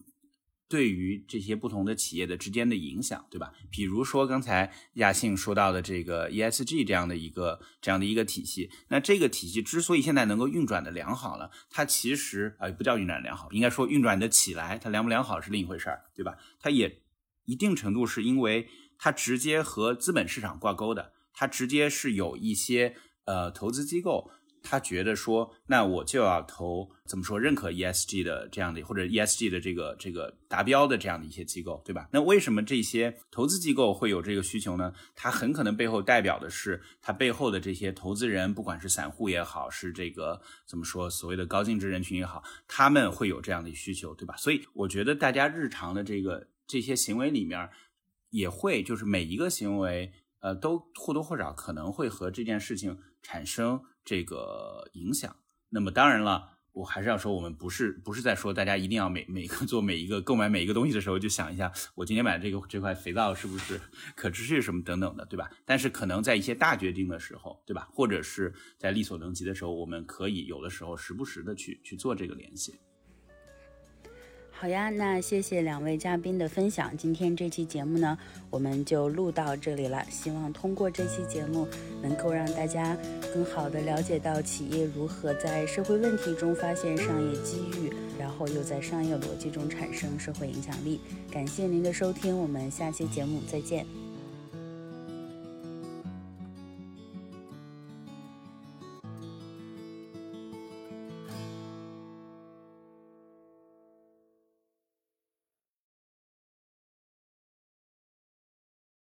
对于这些不同的企业的之间的影响，对吧？比如说刚才亚信说到的这个 ESG 这样的一个这样的一个体系，那这个体系之所以现在能够运转的良好了，它其实啊不叫运转良好，应该说运转的起来，它良不良好是另一回事儿，对吧？它也一定程度是因为它直接和资本市场挂钩的，它直接是有一些呃投资机构。他觉得说，那我就要投怎么说认可 ESG 的这样的，或者 ESG 的这个这个达标的这样的一些机构，对吧？那为什么这些投资机构会有这个需求呢？它很可能背后代表的是它背后的这些投资人，不管是散户也好，是这个怎么说所谓的高净值人群也好，他们会有这样的需求，对吧？所以我觉得大家日常的这个这些行为里面，也会就是每一个行为，呃，都或多或少可能会和这件事情产生。这个影响，那么当然了，我还是要说，我们不是不是在说大家一定要每每个做每一个购买每一个东西的时候，就想一下，我今天买的这个这块肥皂是不是可持续什么等等的，对吧？但是可能在一些大决定的时候，对吧？或者是在力所能及的时候，我们可以有的时候时不时的去去做这个联系。
好呀，那谢谢两位嘉宾的分享。今天这期节目呢，我们就录到这里了。希望通过这期节目，能够让大家更好的了解到企业如何在社会问题中发现商业机遇，然后又在商业逻辑中产生社会影响力。感谢您的收听，我们下期节目再见。